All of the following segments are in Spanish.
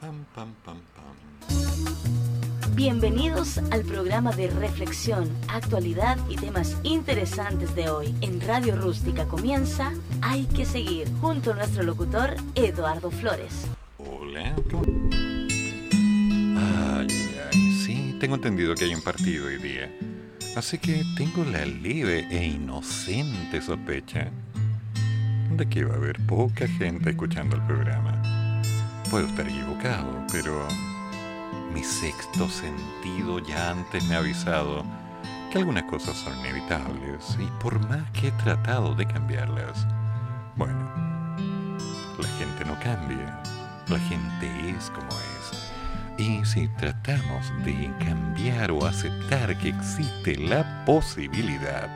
Pam, pam, pam, pam. Bienvenidos al programa de reflexión, actualidad y temas interesantes de hoy. En Radio Rústica comienza Hay que seguir, junto a nuestro locutor Eduardo Flores. Hola. ¿cómo- Ay, ay, sí, tengo entendido que hay un partido hoy día. Así que tengo la leve e inocente sospecha de que va a haber poca gente escuchando el programa. Puedo estar equivocado, pero mi sexto sentido ya antes me ha avisado que algunas cosas son inevitables y por más que he tratado de cambiarlas, bueno, la gente no cambia, la gente es como es. Y si tratamos de cambiar o aceptar que existe la posibilidad,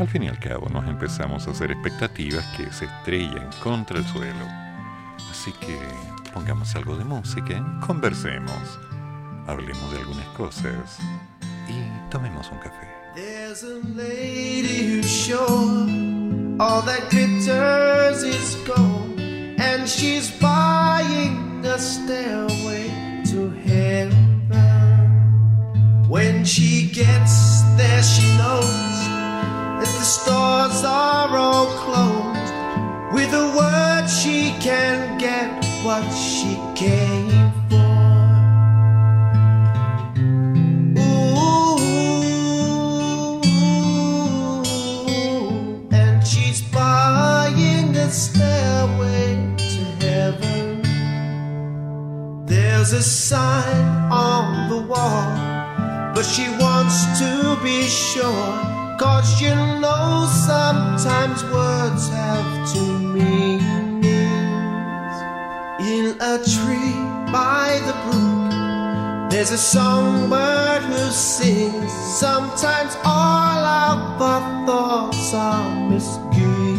al fin y al cabo nos empezamos a hacer expectativas que se estrellan contra el suelo. Así que pongamos algo de música, conversemos, hablemos de algunas cosas y tomemos un café. There's a lady who's sure all that glitters is gold, and she's buying a stairway to heaven. When she gets there, she knows that the stores are all closed. With a word, she can get what she came for. Ooh, and she's buying a stairway to heaven. There's a sign on the wall, but she wants to be sure. Cause you know sometimes words have two meanings. In a tree by the brook, there's a songbird who sings. Sometimes all of our thoughts are misgiven.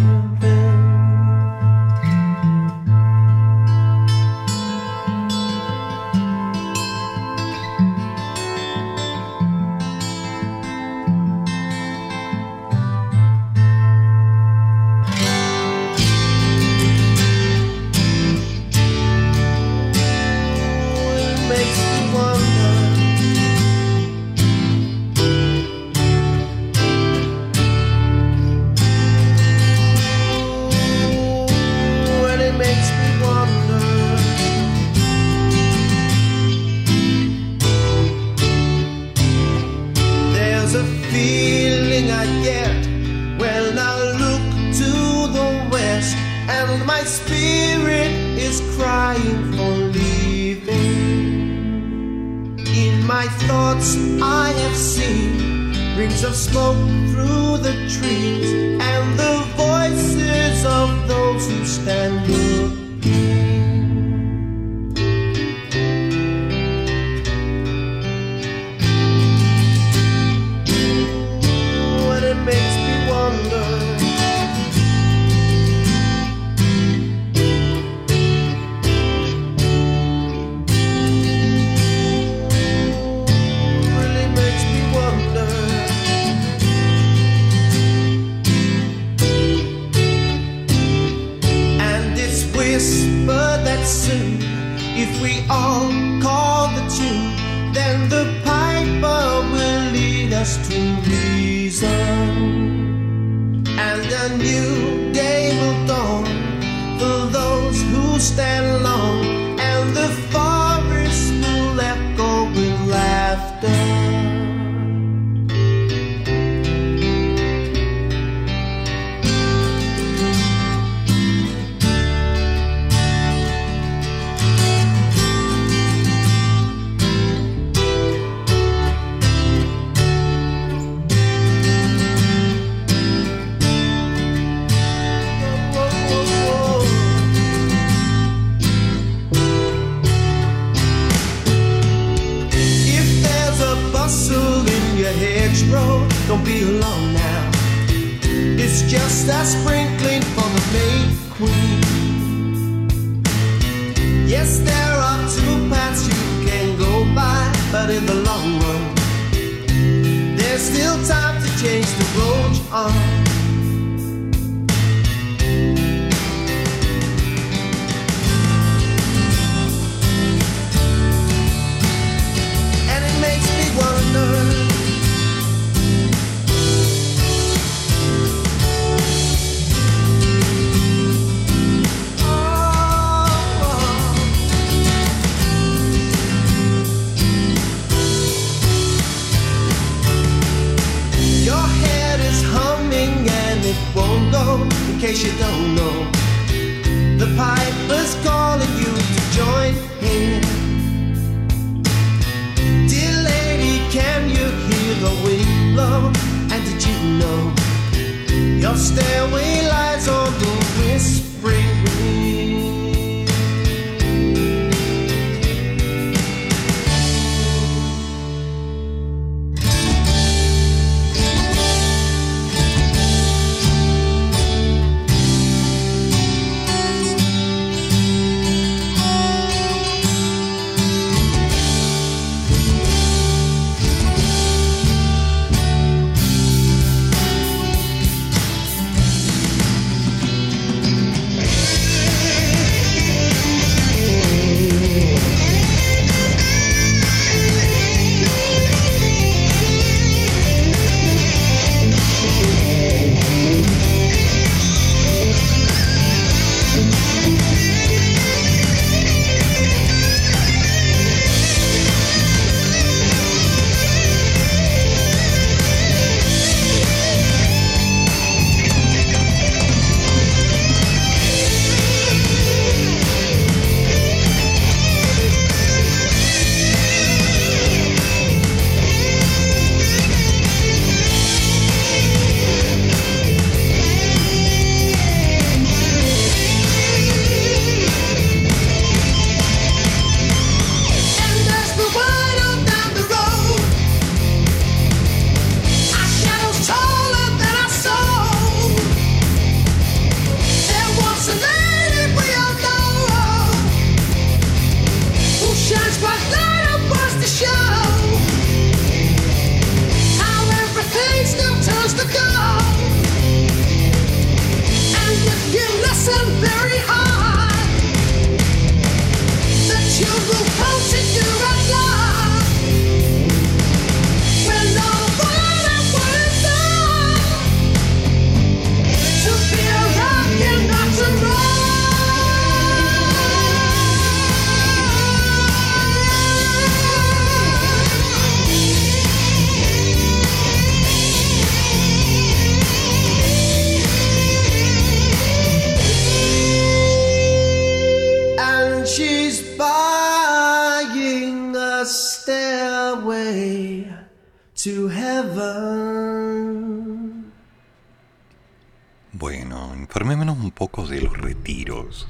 Informémonos un poco de los retiros.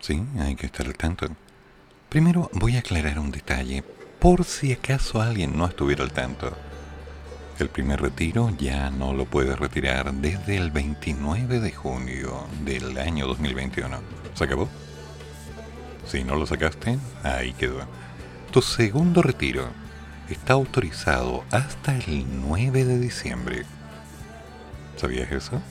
Sí, hay que estar al tanto. Primero voy a aclarar un detalle, por si acaso alguien no estuviera al tanto. El primer retiro ya no lo puedes retirar desde el 29 de junio del año 2021. ¿Se acabó? Si no lo sacaste, ahí quedó. Tu segundo retiro está autorizado hasta el 9 de diciembre. ¿Sabías eso?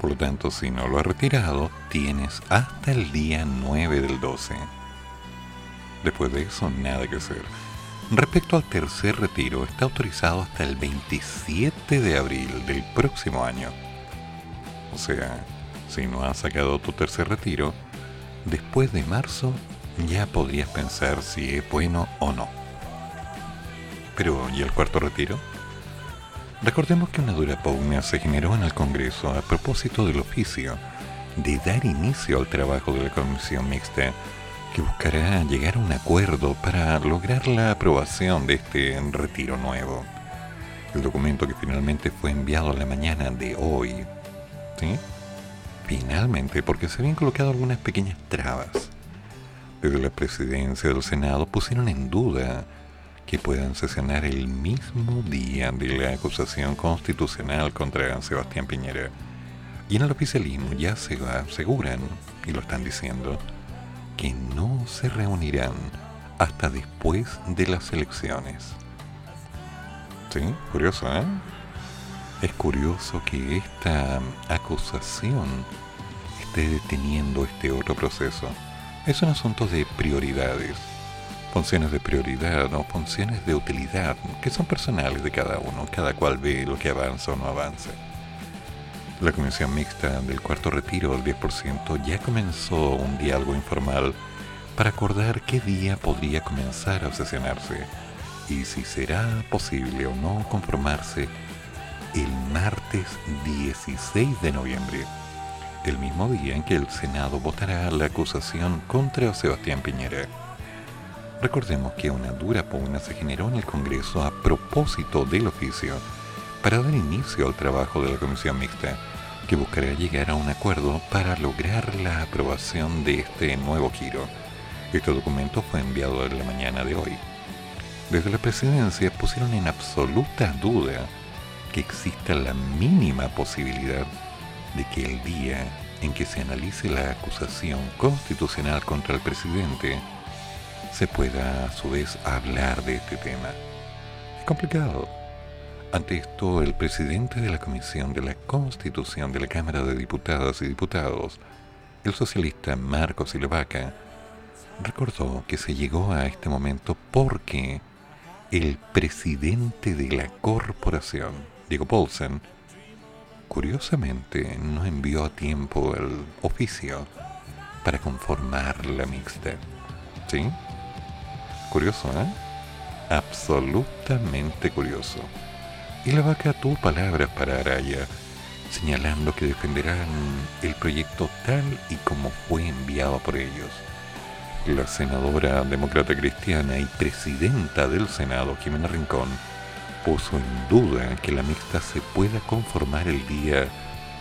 Por lo tanto, si no lo has retirado, tienes hasta el día 9 del 12. Después de eso, nada que hacer. Respecto al tercer retiro, está autorizado hasta el 27 de abril del próximo año. O sea, si no has sacado tu tercer retiro, después de marzo ya podrías pensar si es bueno o no. Pero, ¿y el cuarto retiro? Recordemos que una dura pugna se generó en el Congreso a propósito del oficio de dar inicio al trabajo de la Comisión Mixta que buscará llegar a un acuerdo para lograr la aprobación de este retiro nuevo. El documento que finalmente fue enviado a la mañana de hoy. Finalmente, porque se habían colocado algunas pequeñas trabas. Desde la presidencia del Senado pusieron en duda que puedan sesionar el mismo día de la acusación constitucional contra Sebastián Piñera. Y en el oficialismo ya se aseguran, y lo están diciendo, que no se reunirán hasta después de las elecciones. Sí, curioso, ¿eh? Es curioso que esta acusación esté deteniendo este otro proceso. Es un asunto de prioridades, funciones de prioridad o funciones de utilidad que son personales de cada uno, cada cual ve lo que avanza o no avanza. La Comisión Mixta del Cuarto Retiro del 10% ya comenzó un diálogo informal para acordar qué día podría comenzar a sesionarse y si será posible o no conformarse el martes 16 de noviembre, el mismo día en que el Senado votará la acusación contra Sebastián Piñera. Recordemos que una dura pugna se generó en el Congreso a propósito del oficio para dar inicio al trabajo de la comisión mixta, que buscará llegar a un acuerdo para lograr la aprobación de este nuevo giro. Este documento fue enviado en la mañana de hoy. Desde la presidencia pusieron en absoluta duda que exista la mínima posibilidad de que el día en que se analice la acusación constitucional contra el presidente se pueda a su vez hablar de este tema. Es complicado. Ante esto, el presidente de la Comisión de la Constitución de la Cámara de Diputadas y Diputados, el socialista Marcos Silvaca, recordó que se llegó a este momento porque el presidente de la corporación, Diego Paulsen, curiosamente no envió a tiempo el oficio para conformar la mixta. ¿Sí? Curioso, ¿eh? Absolutamente curioso. Y la vaca tuvo palabras para Araya, señalando que defenderán el proyecto tal y como fue enviado por ellos. La senadora demócrata cristiana y presidenta del Senado, Jimena Rincón, puso en duda que la mixta se pueda conformar el día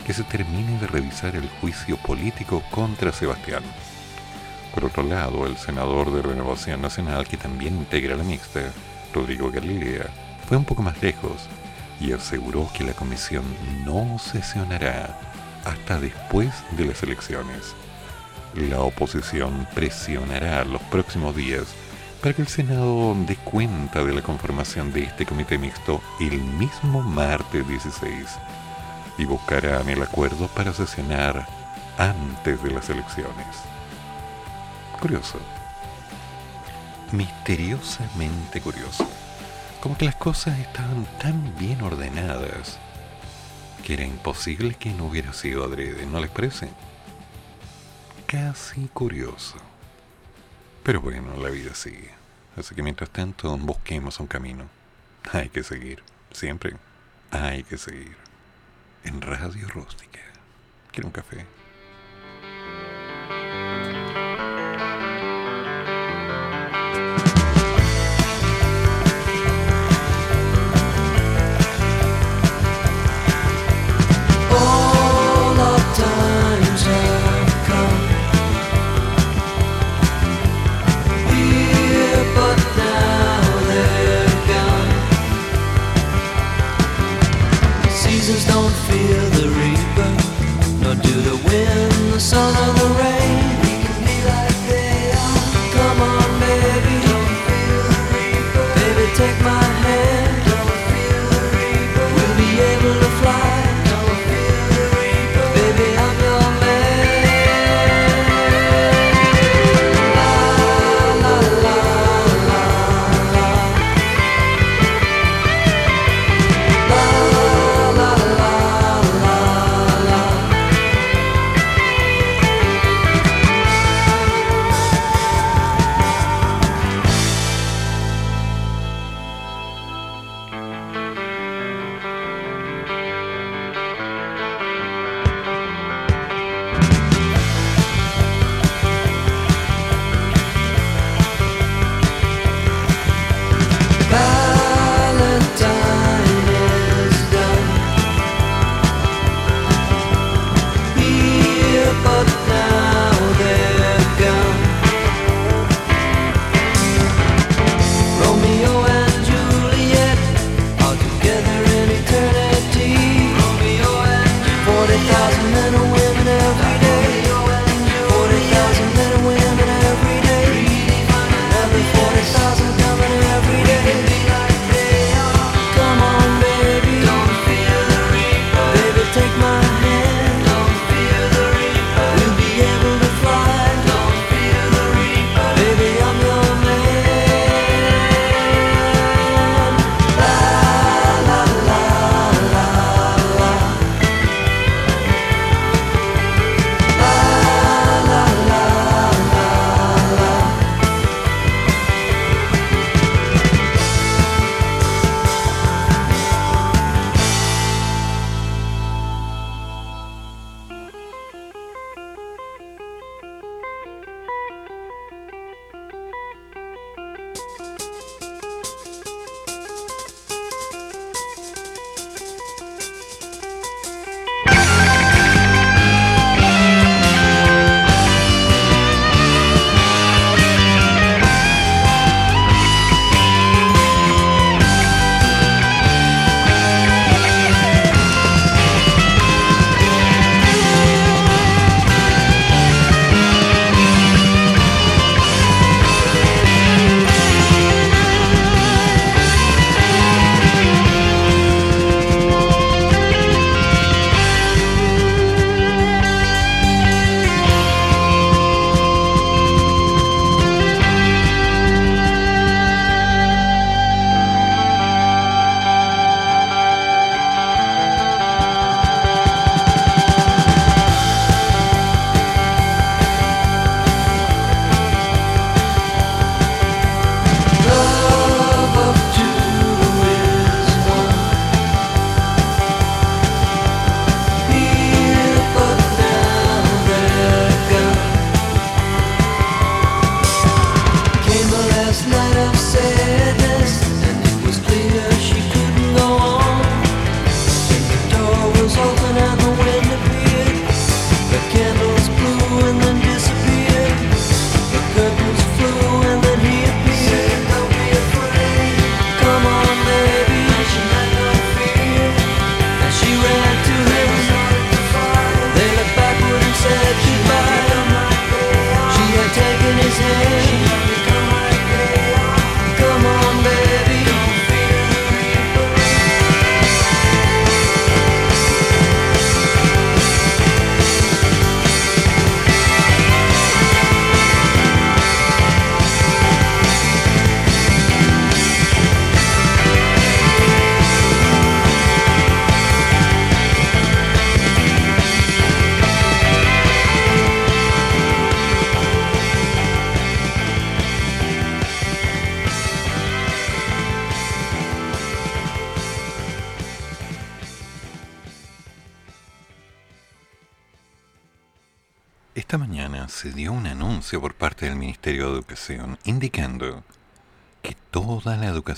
que se termine de revisar el juicio político contra Sebastián. Por otro lado, el senador de Renovación Nacional, que también integra la mixta, Rodrigo Galilea, fue un poco más lejos y aseguró que la comisión no sesionará hasta después de las elecciones. La oposición presionará los próximos días para que el Senado dé cuenta de la conformación de este comité mixto el mismo martes 16 y buscarán el acuerdo para sesionar antes de las elecciones. Curioso. Misteriosamente curioso. Como que las cosas estaban tan bien ordenadas que era imposible que no hubiera sido adrede, ¿no les parece? Casi curioso. Pero bueno, la vida sigue. Así que mientras tanto, busquemos un camino. Hay que seguir. Siempre hay que seguir. En Radio Rústica. ¿Quiere un café?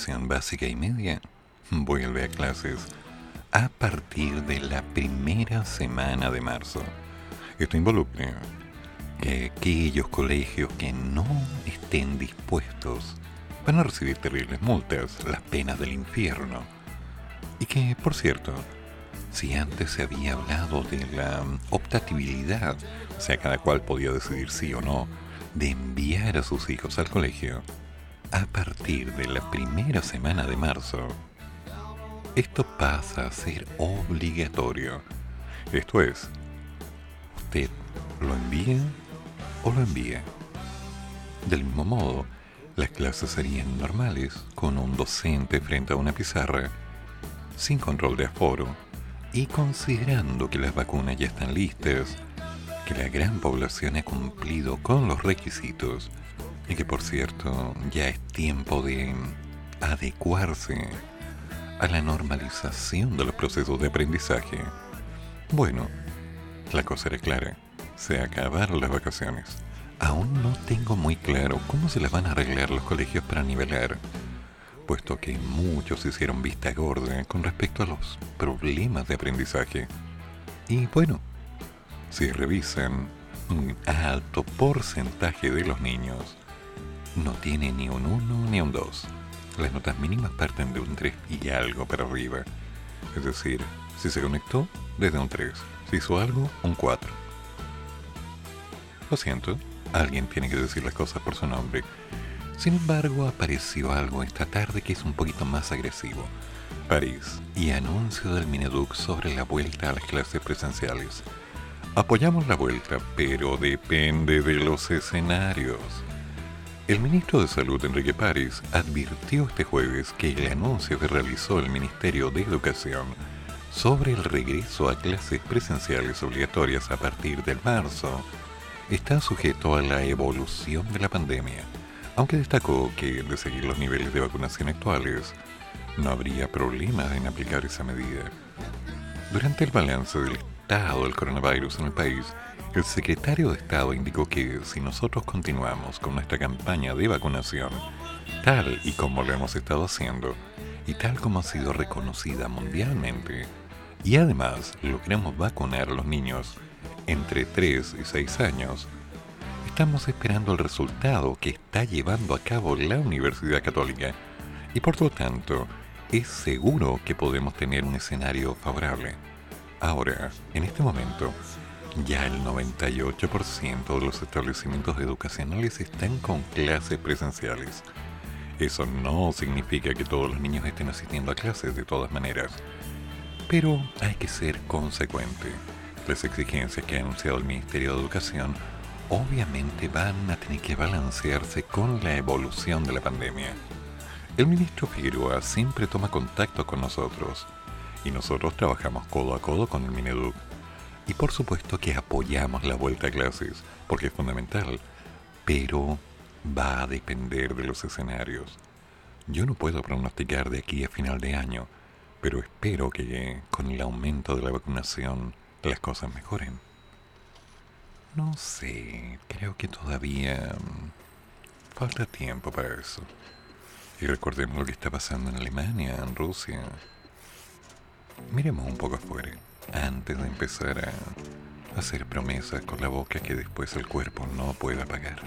Básica y media vuelve a clases a partir de la primera semana de marzo. Esto involucra que aquellos colegios que no estén dispuestos van a recibir terribles multas, las penas del infierno. Y que, por cierto, si antes se había hablado de la optatibilidad, o sea, cada cual podía decidir sí o no, de enviar a sus hijos al colegio, a partir de la primera semana de marzo, esto pasa a ser obligatorio. Esto es, usted lo envía o lo envía. Del mismo modo, las clases serían normales, con un docente frente a una pizarra, sin control de aforo, y considerando que las vacunas ya están listas, que la gran población ha cumplido con los requisitos, y que por cierto ya es tiempo de adecuarse a la normalización de los procesos de aprendizaje. Bueno, la cosa era clara, se acabaron las vacaciones. Aún no tengo muy claro cómo se las van a arreglar los colegios para nivelar puesto que muchos hicieron vista gorda con respecto a los problemas de aprendizaje. Y bueno, si revisan, un alto porcentaje de los niños no tiene ni un 1 ni un 2. Las notas mínimas parten de un 3 y algo para arriba. Es decir, si se conectó, desde un 3. Si hizo algo, un 4. Lo siento, alguien tiene que decir las cosas por su nombre. Sin embargo, apareció algo esta tarde que es un poquito más agresivo. París y anuncio del Mineduc sobre la vuelta a las clases presenciales. Apoyamos la vuelta, pero depende de los escenarios. El ministro de Salud, Enrique París, advirtió este jueves que el anuncio que realizó el Ministerio de Educación sobre el regreso a clases presenciales obligatorias a partir del marzo está sujeto a la evolución de la pandemia aunque destacó que de seguir los niveles de vacunación actuales, no habría problema en aplicar esa medida. Durante el balance del estado del coronavirus en el país, el secretario de Estado indicó que si nosotros continuamos con nuestra campaña de vacunación, tal y como lo hemos estado haciendo, y tal como ha sido reconocida mundialmente, y además logramos vacunar a los niños entre 3 y 6 años, estamos esperando el resultado que está llevando a cabo la Universidad Católica y por lo tanto es seguro que podemos tener un escenario favorable. Ahora, en este momento, ya el 98% de los establecimientos educacionales están con clases presenciales. Eso no significa que todos los niños estén asistiendo a clases de todas maneras, pero hay que ser consecuente. Las exigencias que ha anunciado el Ministerio de Educación obviamente van a tener que balancearse con la evolución de la pandemia. El ministro Figueroa siempre toma contacto con nosotros y nosotros trabajamos codo a codo con el Mineduc. Y por supuesto que apoyamos la vuelta a clases, porque es fundamental, pero va a depender de los escenarios. Yo no puedo pronosticar de aquí a final de año, pero espero que con el aumento de la vacunación las cosas mejoren. No sé, creo que todavía mm, falta tiempo para eso. Y recordemos lo que está pasando en Alemania, en Rusia. Miremos un poco afuera, antes de empezar a hacer promesas con la boca que después el cuerpo no pueda pagar.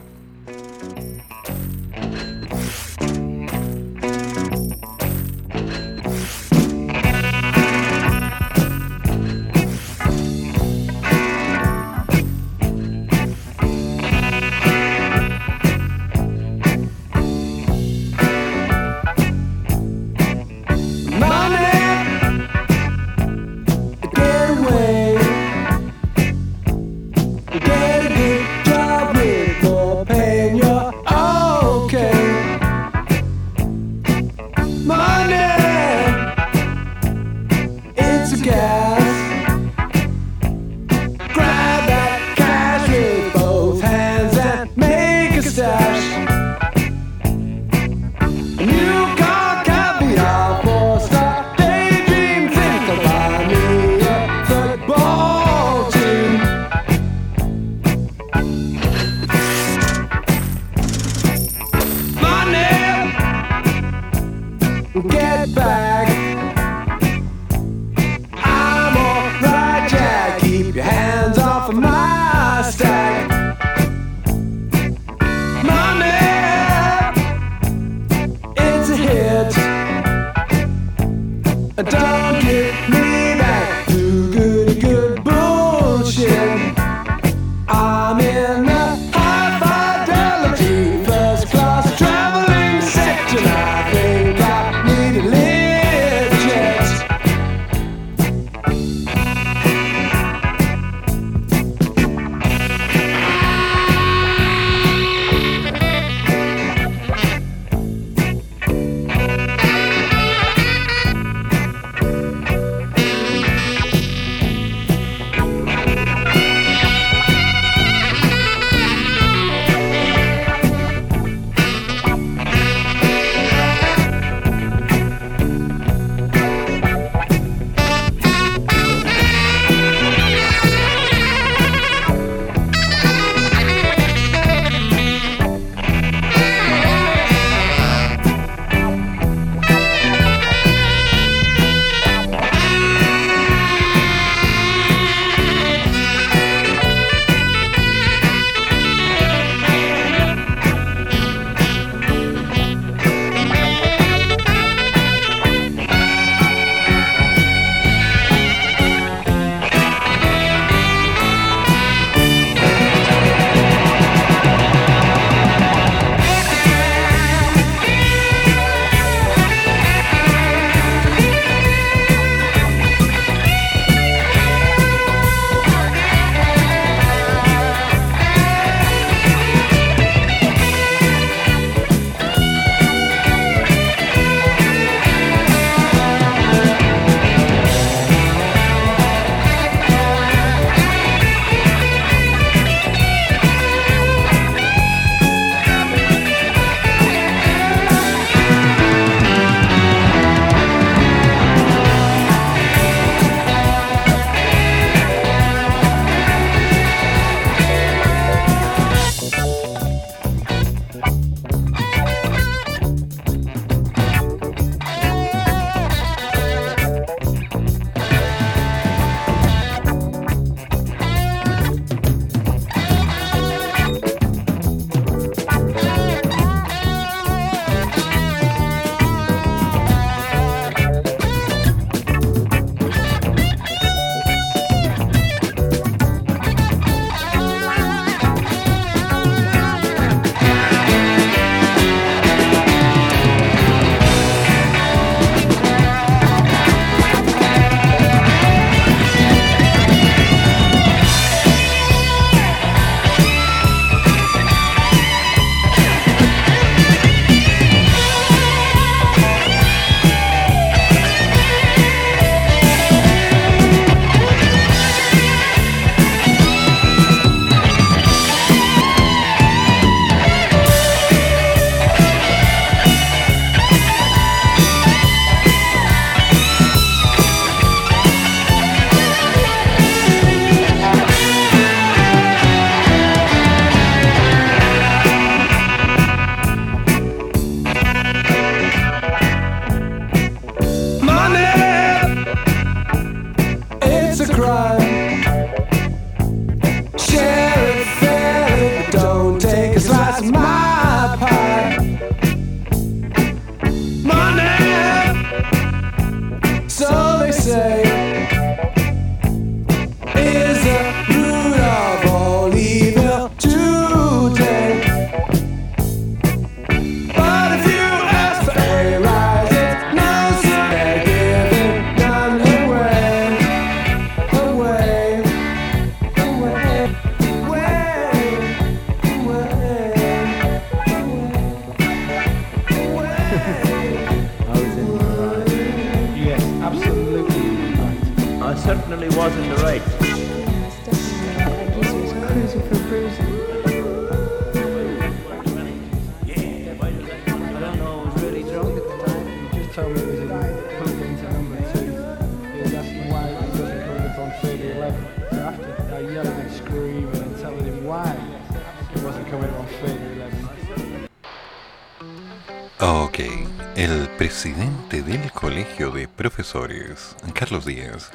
Carlos Díaz,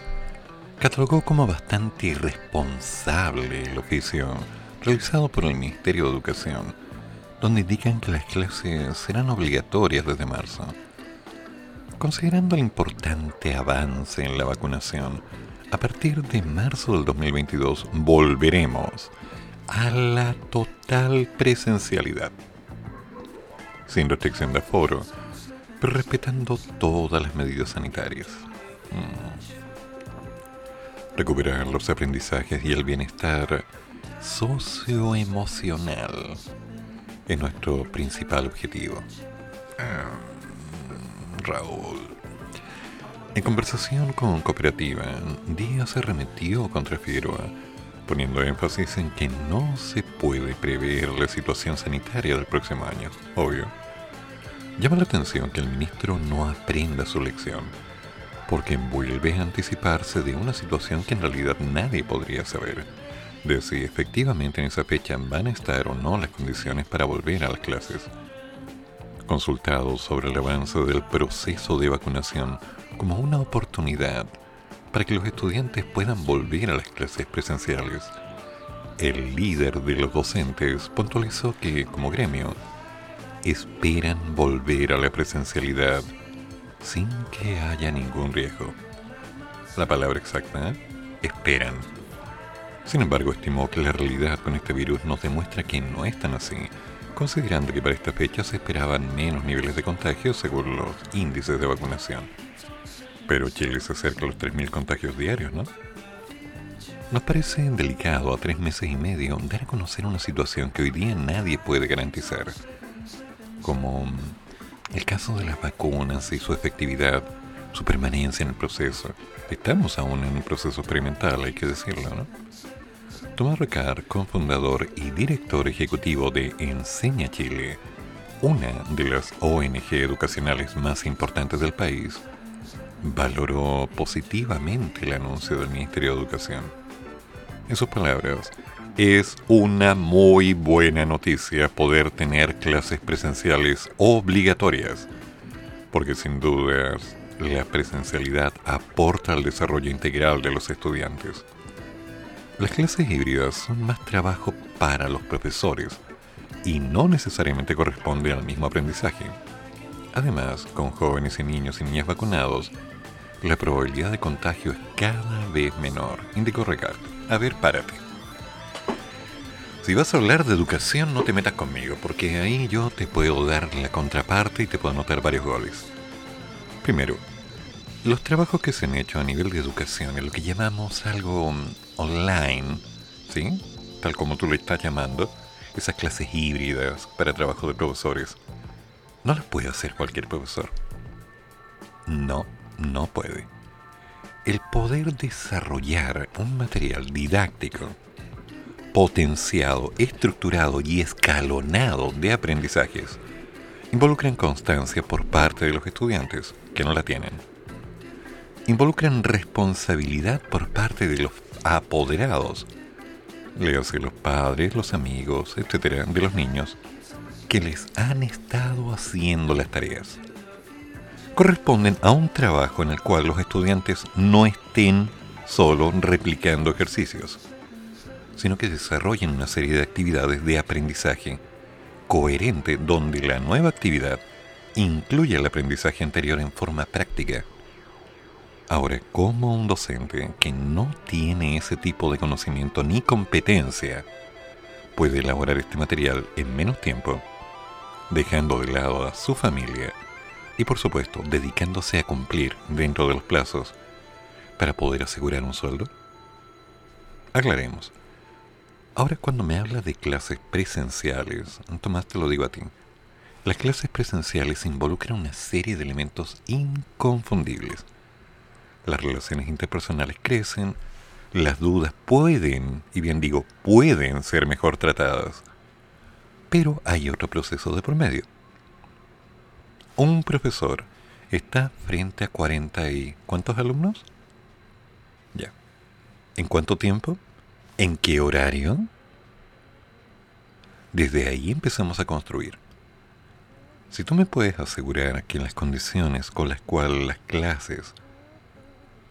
catalogó como bastante irresponsable el oficio realizado por el Ministerio de Educación, donde indican que las clases serán obligatorias desde marzo. Considerando el importante avance en la vacunación, a partir de marzo del 2022 volveremos a la total presencialidad sin restricción de aforo, pero respetando todas las medidas sanitarias. Mm. Recuperar los aprendizajes y el bienestar socioemocional es nuestro principal objetivo. Ah, Raúl. En conversación con Cooperativa, Díaz se remitió contra Figueroa, poniendo énfasis en que no se puede prever la situación sanitaria del próximo año, obvio. Llama la atención que el ministro no aprenda su lección, porque vuelve a anticiparse de una situación que en realidad nadie podría saber, de si efectivamente en esa fecha van a estar o no las condiciones para volver a las clases. Consultado sobre el avance del proceso de vacunación como una oportunidad para que los estudiantes puedan volver a las clases presenciales, el líder de los docentes puntualizó que, como gremio, esperan volver a la presencialidad sin que haya ningún riesgo. La palabra exacta, ¿eh? esperan. Sin embargo, estimó que la realidad con este virus nos demuestra que no es tan así, considerando que para esta fecha se esperaban menos niveles de contagio según los índices de vacunación. Pero Chile se acerca a los 3.000 contagios diarios, ¿no? Nos parece delicado a tres meses y medio dar a conocer una situación que hoy día nadie puede garantizar, como el caso de las vacunas y su efectividad, su permanencia en el proceso. Estamos aún en un proceso experimental, hay que decirlo, ¿no? Tomás Ricard, cofundador y director ejecutivo de Enseña Chile, una de las ONG educacionales más importantes del país, valoró positivamente el anuncio del Ministerio de Educación. En sus palabras, es una muy buena noticia poder tener clases presenciales obligatorias, porque sin dudas la presencialidad aporta al desarrollo integral de los estudiantes. Las clases híbridas son más trabajo para los profesores y no necesariamente corresponden al mismo aprendizaje. Además, con jóvenes y niños y niñas vacunados, la probabilidad de contagio es cada vez menor, indicó Ricard. A ver, párate. Si vas a hablar de educación, no te metas conmigo, porque ahí yo te puedo dar la contraparte y te puedo anotar varios goles. Primero, los trabajos que se han hecho a nivel de educación, en lo que llamamos algo mm, online, ¿sí? Tal como tú le estás llamando, esas clases híbridas para trabajo de profesores, no las puede hacer cualquier profesor. No, no puede. El poder desarrollar un material didáctico, potenciado, estructurado y escalonado de aprendizajes, involucran constancia por parte de los estudiantes, que no la tienen. Involucran responsabilidad por parte de los apoderados, léase los padres, los amigos, etcétera, de los niños, que les han estado haciendo las tareas. Corresponden a un trabajo en el cual los estudiantes no estén solo replicando ejercicios, sino que desarrollen una serie de actividades de aprendizaje coherente donde la nueva actividad incluye el aprendizaje anterior en forma práctica. Ahora, ¿cómo un docente que no tiene ese tipo de conocimiento ni competencia puede elaborar este material en menos tiempo, dejando de lado a su familia y por supuesto dedicándose a cumplir dentro de los plazos para poder asegurar un sueldo? Aclaremos. Ahora cuando me habla de clases presenciales, Tomás te lo digo a ti, las clases presenciales involucran una serie de elementos inconfundibles. las relaciones interpersonales crecen, las dudas pueden, y bien digo, pueden ser mejor tratadas. Pero hay otro proceso de promedio. Un profesor está frente a 40 y... ¿Cuántos alumnos? Ya. ¿En cuánto tiempo? ¿En qué horario? Desde ahí empezamos a construir. Si tú me puedes asegurar que las condiciones con las cuales las clases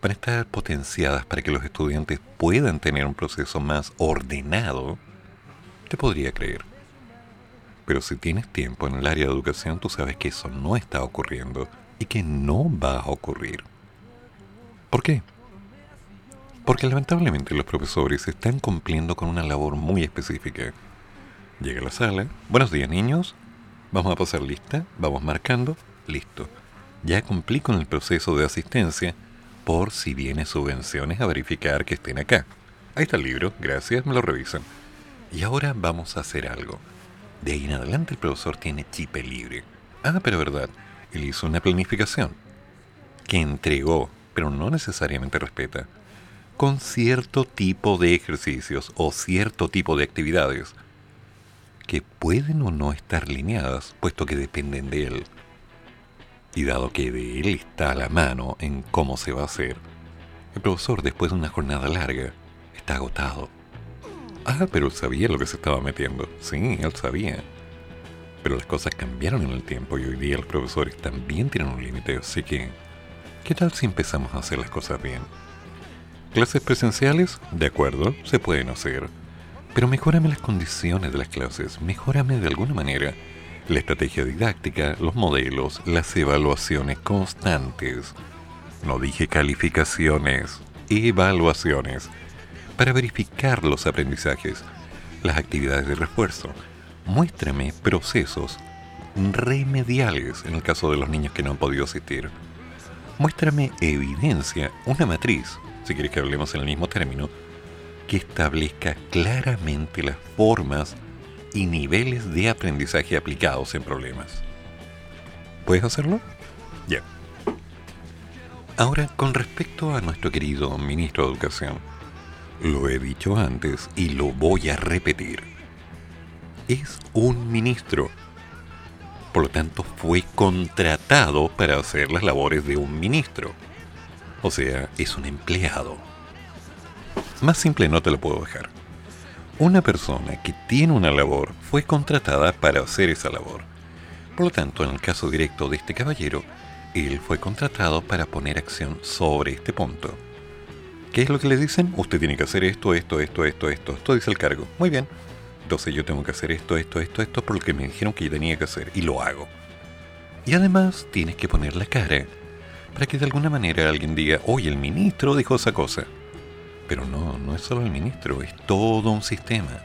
van a estar potenciadas para que los estudiantes puedan tener un proceso más ordenado, te podría creer. Pero si tienes tiempo en el área de educación, tú sabes que eso no está ocurriendo y que no va a ocurrir. ¿Por qué? Porque lamentablemente los profesores están cumpliendo con una labor muy específica. Llega a la sala, buenos días niños, vamos a pasar lista, vamos marcando, listo. Ya cumplí con el proceso de asistencia por si viene subvenciones a verificar que estén acá. Ahí está el libro, gracias, me lo revisan. Y ahora vamos a hacer algo. De ahí en adelante el profesor tiene chip libre. Ah, pero verdad, él hizo una planificación que entregó, pero no necesariamente respeta, con cierto tipo de ejercicios o cierto tipo de actividades que pueden o no estar lineadas, puesto que dependen de él. Y dado que de él está a la mano en cómo se va a hacer, el profesor, después de una jornada larga, está agotado. Ah, pero él sabía lo que se estaba metiendo. Sí, él sabía. Pero las cosas cambiaron en el tiempo y hoy día los profesores también tienen un límite, así que, ¿qué tal si empezamos a hacer las cosas bien? Clases presenciales, de acuerdo, se pueden hacer. Pero mejórame las condiciones de las clases, mejórame de alguna manera la estrategia didáctica, los modelos, las evaluaciones constantes. No dije calificaciones, evaluaciones, para verificar los aprendizajes, las actividades de refuerzo. Muéstrame procesos remediales en el caso de los niños que no han podido asistir. Muéstrame evidencia, una matriz, si quieres que hablemos en el mismo término, que establezca claramente las formas y niveles de aprendizaje aplicados en problemas. ¿Puedes hacerlo? Ya. Ahora, con respecto a nuestro querido ministro de Educación, lo he dicho antes y lo voy a repetir. Es un ministro. Por lo tanto, fue contratado para hacer las labores de un ministro. O sea, es un empleado. Más simple no te lo puedo dejar. Una persona que tiene una labor fue contratada para hacer esa labor. Por lo tanto, en el caso directo de este caballero, él fue contratado para poner acción sobre este punto. ¿Qué es lo que le dicen? Usted tiene que hacer esto, esto, esto, esto, esto. Esto dice el cargo. Muy bien. Entonces yo tengo que hacer esto, esto, esto, esto, por lo que me dijeron que tenía que hacer. Y lo hago. Y además tienes que poner la cara para que de alguna manera alguien diga, oye, el ministro dijo esa cosa. Pero no, no es solo el ministro, es todo un sistema.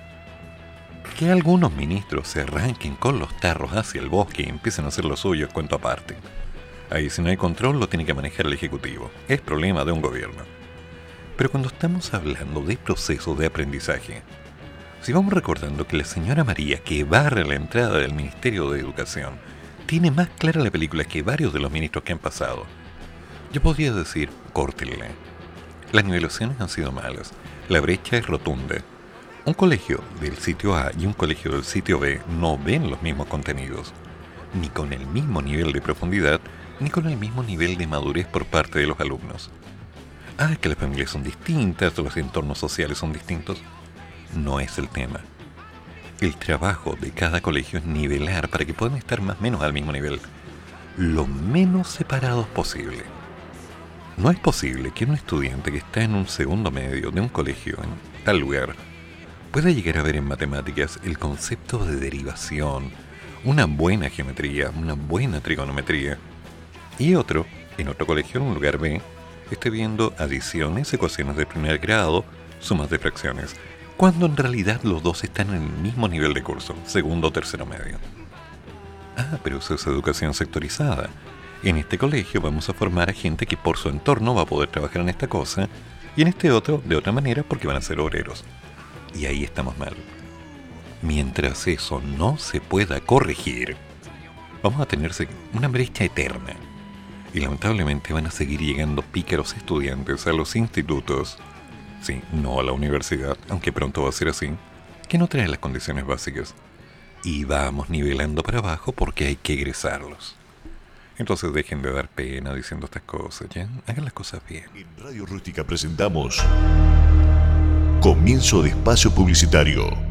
Que algunos ministros se arranquen con los tarros hacia el bosque y empiecen a hacer lo suyo es cuento aparte. Ahí si no hay control lo tiene que manejar el Ejecutivo. Es problema de un gobierno. Pero cuando estamos hablando de procesos de aprendizaje, si vamos recordando que la señora María, que barre la entrada del Ministerio de Educación, tiene más clara la película que varios de los ministros que han pasado, yo podría decir, córtenle las nivelaciones han sido malas. La brecha es rotunda. Un colegio del sitio A y un colegio del sitio B no ven los mismos contenidos, ni con el mismo nivel de profundidad, ni con el mismo nivel de madurez por parte de los alumnos. Ah, que las familias son distintas, los entornos sociales son distintos. No es el tema. El trabajo de cada colegio es nivelar para que puedan estar más o menos al mismo nivel, lo menos separados posible. No es posible que un estudiante que está en un segundo medio de un colegio en tal lugar pueda llegar a ver en matemáticas el concepto de derivación, una buena geometría, una buena trigonometría, y otro, en otro colegio en un lugar B, esté viendo adiciones, ecuaciones de primer grado, sumas de fracciones, cuando en realidad los dos están en el mismo nivel de curso, segundo o tercero medio. Ah, pero eso es educación sectorizada. En este colegio vamos a formar a gente que por su entorno va a poder trabajar en esta cosa y en este otro de otra manera porque van a ser obreros. Y ahí estamos mal. Mientras eso no se pueda corregir, vamos a tener una brecha eterna. Y lamentablemente van a seguir llegando pícaros estudiantes a los institutos, sí, no a la universidad, aunque pronto va a ser así, que no traen las condiciones básicas. Y vamos nivelando para abajo porque hay que egresarlos. Entonces dejen de dar pena diciendo estas cosas, ¿ya? Hagan las cosas bien. En Radio Rústica presentamos Comienzo de Espacio Publicitario.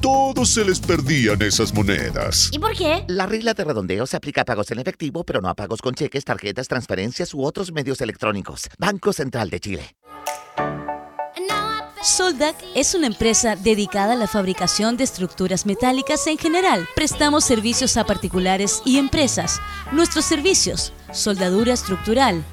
todos se les perdían esas monedas. ¿Y por qué? La regla de redondeo se aplica a pagos en efectivo, pero no a pagos con cheques, tarjetas, transferencias u otros medios electrónicos. Banco Central de Chile. Soldac es una empresa dedicada a la fabricación de estructuras metálicas en general. Prestamos servicios a particulares y empresas. Nuestros servicios soldadura estructural,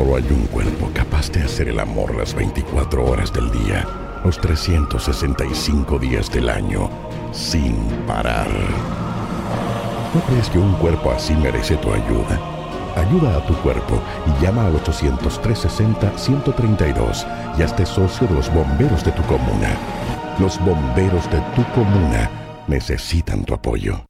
Solo hay un cuerpo capaz de hacer el amor las 24 horas del día, los 365 días del año, sin parar. ¿No crees que un cuerpo así merece tu ayuda? Ayuda a tu cuerpo y llama al 800-360-132 y hazte socio de los bomberos de tu comuna. Los bomberos de tu comuna necesitan tu apoyo.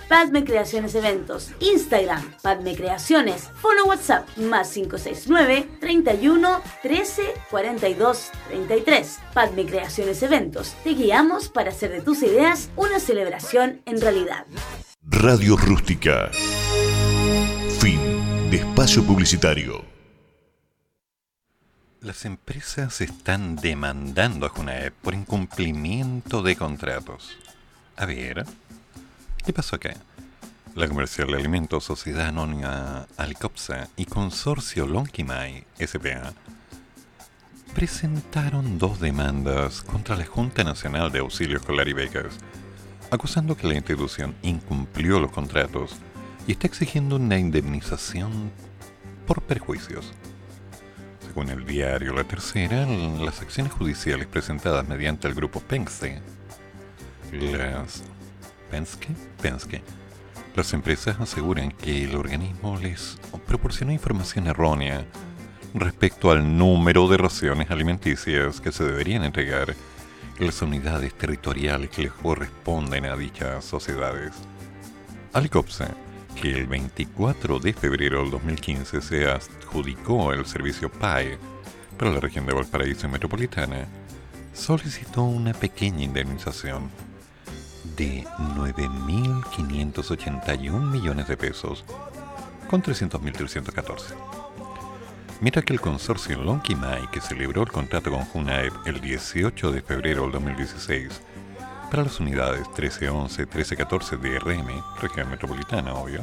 Padme Creaciones Eventos, Instagram, Padme Creaciones, Fono WhatsApp, más 569 31 13 42 33. Padme Creaciones Eventos, te guiamos para hacer de tus ideas una celebración en realidad. Radio Rústica. Fin de espacio publicitario. Las empresas están demandando a Junaep por incumplimiento de contratos. A ver, ¿qué pasó acá? La Comercial de Alimentos, Sociedad Anónima Alcopsa y Consorcio Lonquimay S.p.A. presentaron dos demandas contra la Junta Nacional de Auxilio Escolar y Becas, acusando que la institución incumplió los contratos y está exigiendo una indemnización por perjuicios. Según el diario La Tercera, las acciones judiciales presentadas mediante el grupo Penske, las Penske, Penske, las empresas aseguran que el organismo les proporcionó información errónea respecto al número de raciones alimenticias que se deberían entregar en las unidades territoriales que les corresponden a dichas sociedades. Alicopsa, que el 24 de febrero del 2015 se adjudicó el servicio PAE para la región de Valparaíso Metropolitana, solicitó una pequeña indemnización de 9.581 millones de pesos con 300.314. Mira que el consorcio Lonquimay, que celebró el contrato con Junaep el 18 de febrero del 2016 para las unidades 1311, 1314 de RM, región metropolitana, obvio,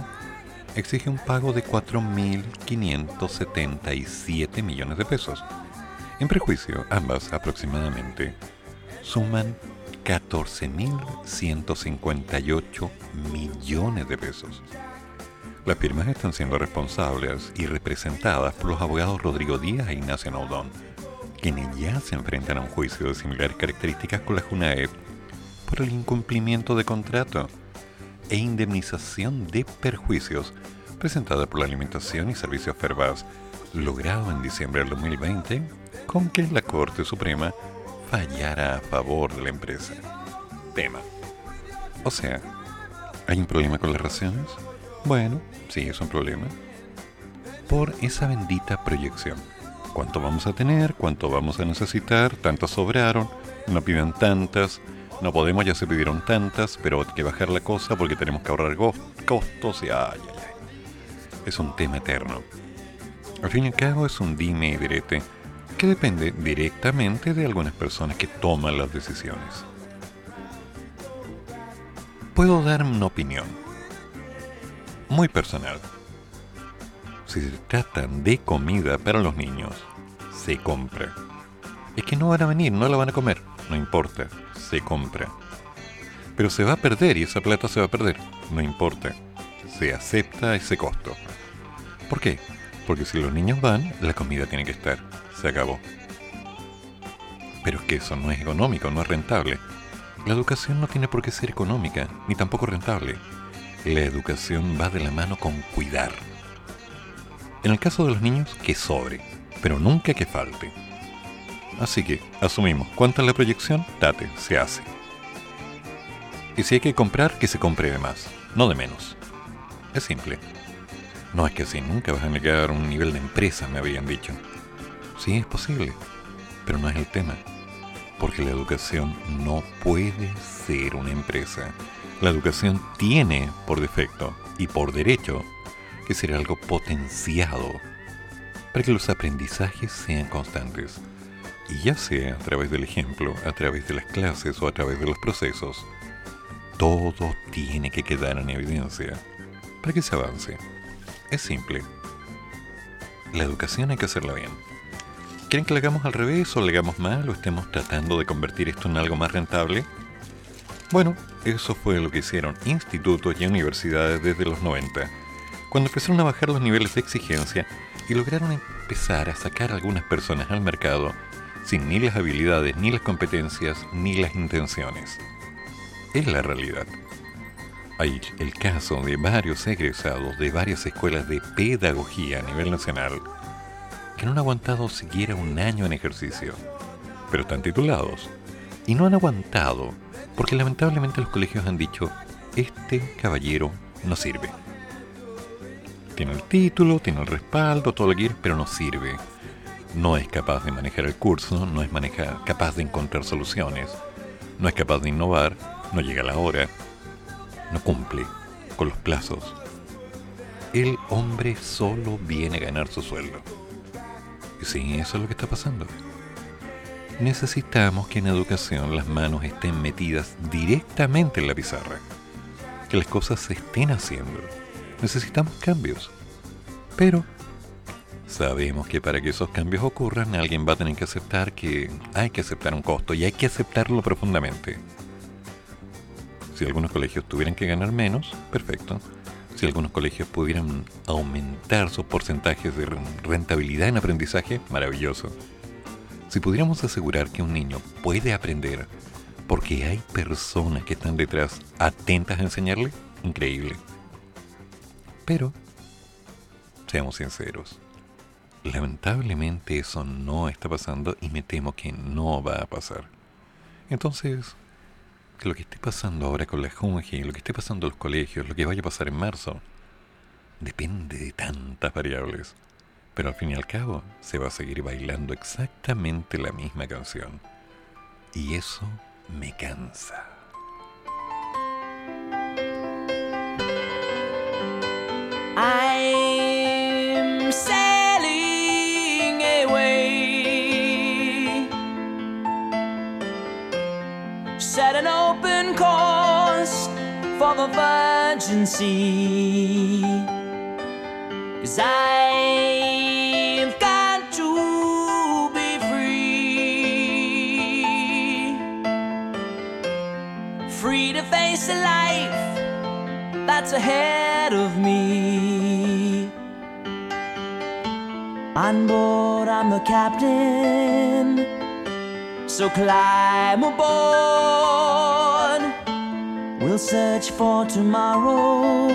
exige un pago de 4.577 millones de pesos. En prejuicio, ambas aproximadamente suman 14.158 millones de pesos. Las firmas están siendo responsables y representadas por los abogados Rodrigo Díaz e Ignacio Naudón, quienes ya se enfrentan a un juicio de similares características con la JUNAEP por el incumplimiento de contrato e indemnización de perjuicios presentada por la Alimentación y Servicios Fervas, logrado en diciembre del 2020, con que la Corte Suprema fallara a favor de la empresa. Tema. O sea, ¿hay un problema con las raciones? Bueno, sí, es un problema. Por esa bendita proyección. ¿Cuánto vamos a tener? ¿Cuánto vamos a necesitar? ¿Tantas sobraron? No pidan tantas. No podemos, ya se pidieron tantas, pero hay que bajar la cosa porque tenemos que ahorrar costos y ay, ay, ay. Es un tema eterno. Al fin y al cabo es un dime y direte que depende directamente de algunas personas que toman las decisiones. Puedo dar una opinión muy personal. Si se trata de comida para los niños, se compra. Es que no van a venir, no la van a comer, no importa, se compra. Pero se va a perder y esa plata se va a perder, no importa. Se acepta ese costo. ¿Por qué? Porque si los niños van, la comida tiene que estar. Se acabó. Pero es que eso no es económico, no es rentable. La educación no tiene por qué ser económica, ni tampoco rentable la educación va de la mano con cuidar. En el caso de los niños, que sobre, pero nunca que falte. Así que, asumimos, ¿cuánta es la proyección? Date, se hace. Y si hay que comprar, que se compre de más, no de menos. Es simple. No es que así nunca vas a llegar a un nivel de empresa, me habían dicho. Sí, es posible, pero no es el tema. Porque la educación no puede ser una empresa. La educación tiene por defecto y por derecho que ser algo potenciado para que los aprendizajes sean constantes. Y ya sea a través del ejemplo, a través de las clases o a través de los procesos, todo tiene que quedar en evidencia para que se avance. Es simple. La educación hay que hacerla bien. ¿Quieren que la hagamos al revés o la hagamos mal o estemos tratando de convertir esto en algo más rentable? Bueno, eso fue lo que hicieron institutos y universidades desde los 90, cuando empezaron a bajar los niveles de exigencia y lograron empezar a sacar algunas personas al mercado sin ni las habilidades, ni las competencias, ni las intenciones. Es la realidad. Hay el caso de varios egresados de varias escuelas de pedagogía a nivel nacional que no han aguantado siquiera un año en ejercicio, pero están titulados y no han aguantado porque lamentablemente los colegios han dicho, este caballero no sirve. Tiene el título, tiene el respaldo, todo lo que pero no sirve. No es capaz de manejar el curso, no es capaz de encontrar soluciones, no es capaz de innovar, no llega a la hora, no cumple con los plazos. El hombre solo viene a ganar su sueldo. Y sí, eso es lo que está pasando necesitamos que en educación las manos estén metidas directamente en la pizarra, que las cosas se estén haciendo. Necesitamos cambios. Pero sabemos que para que esos cambios ocurran alguien va a tener que aceptar que hay que aceptar un costo y hay que aceptarlo profundamente. Si algunos colegios tuvieran que ganar menos, perfecto. Si algunos colegios pudieran aumentar sus porcentajes de rentabilidad en aprendizaje, maravilloso. Si pudiéramos asegurar que un niño puede aprender porque hay personas que están detrás atentas a enseñarle, increíble. Pero, seamos sinceros, lamentablemente eso no está pasando y me temo que no va a pasar. Entonces, lo que esté pasando ahora con la Junji, lo que esté pasando en los colegios, lo que vaya a pasar en marzo, depende de tantas variables. Pero al fin y al cabo, se va a seguir bailando exactamente la misma canción. Y eso me cansa. I'm Set an open course for the virgin sea. Cause I've got to be free. Free to face the life that's ahead of me. On board, I'm the captain. So climb aboard. We'll search for tomorrow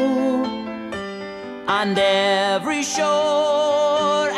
on every shore,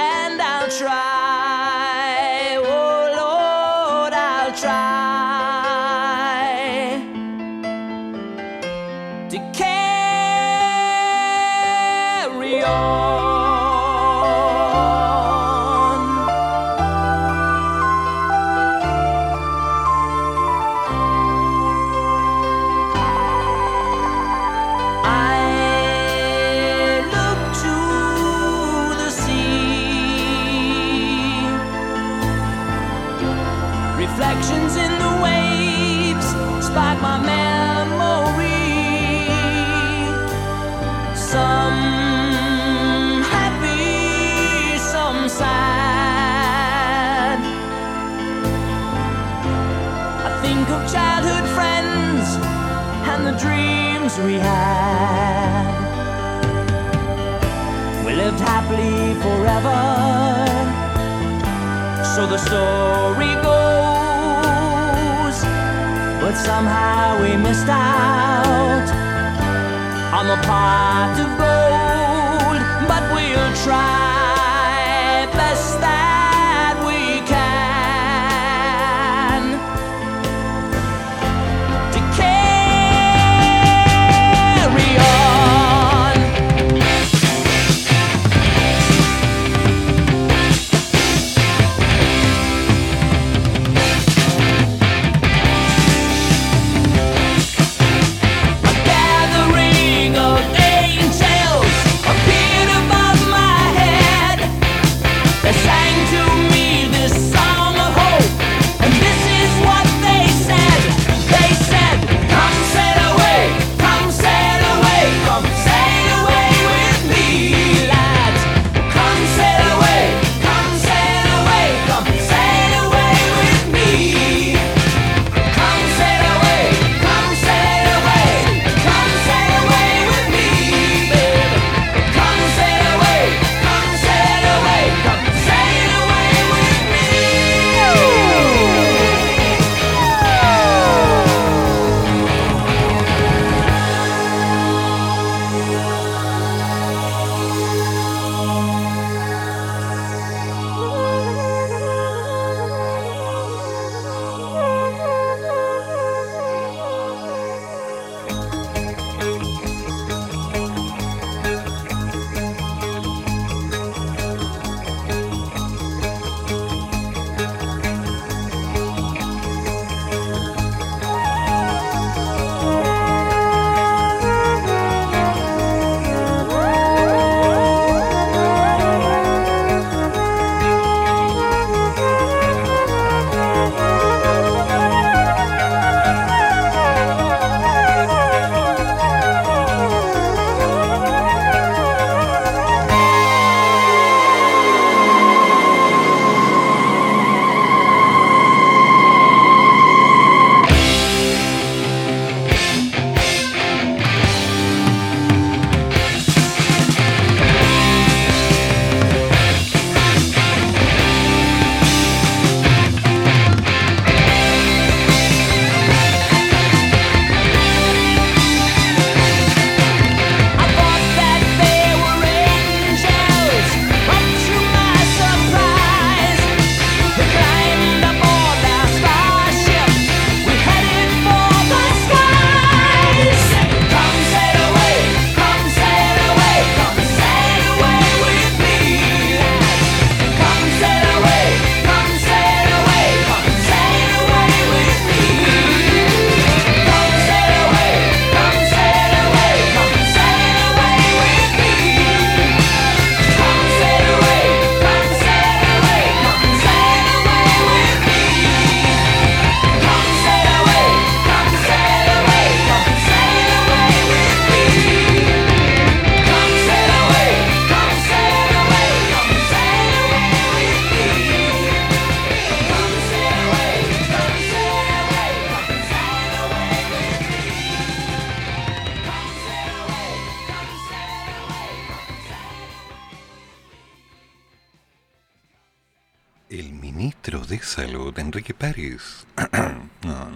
No,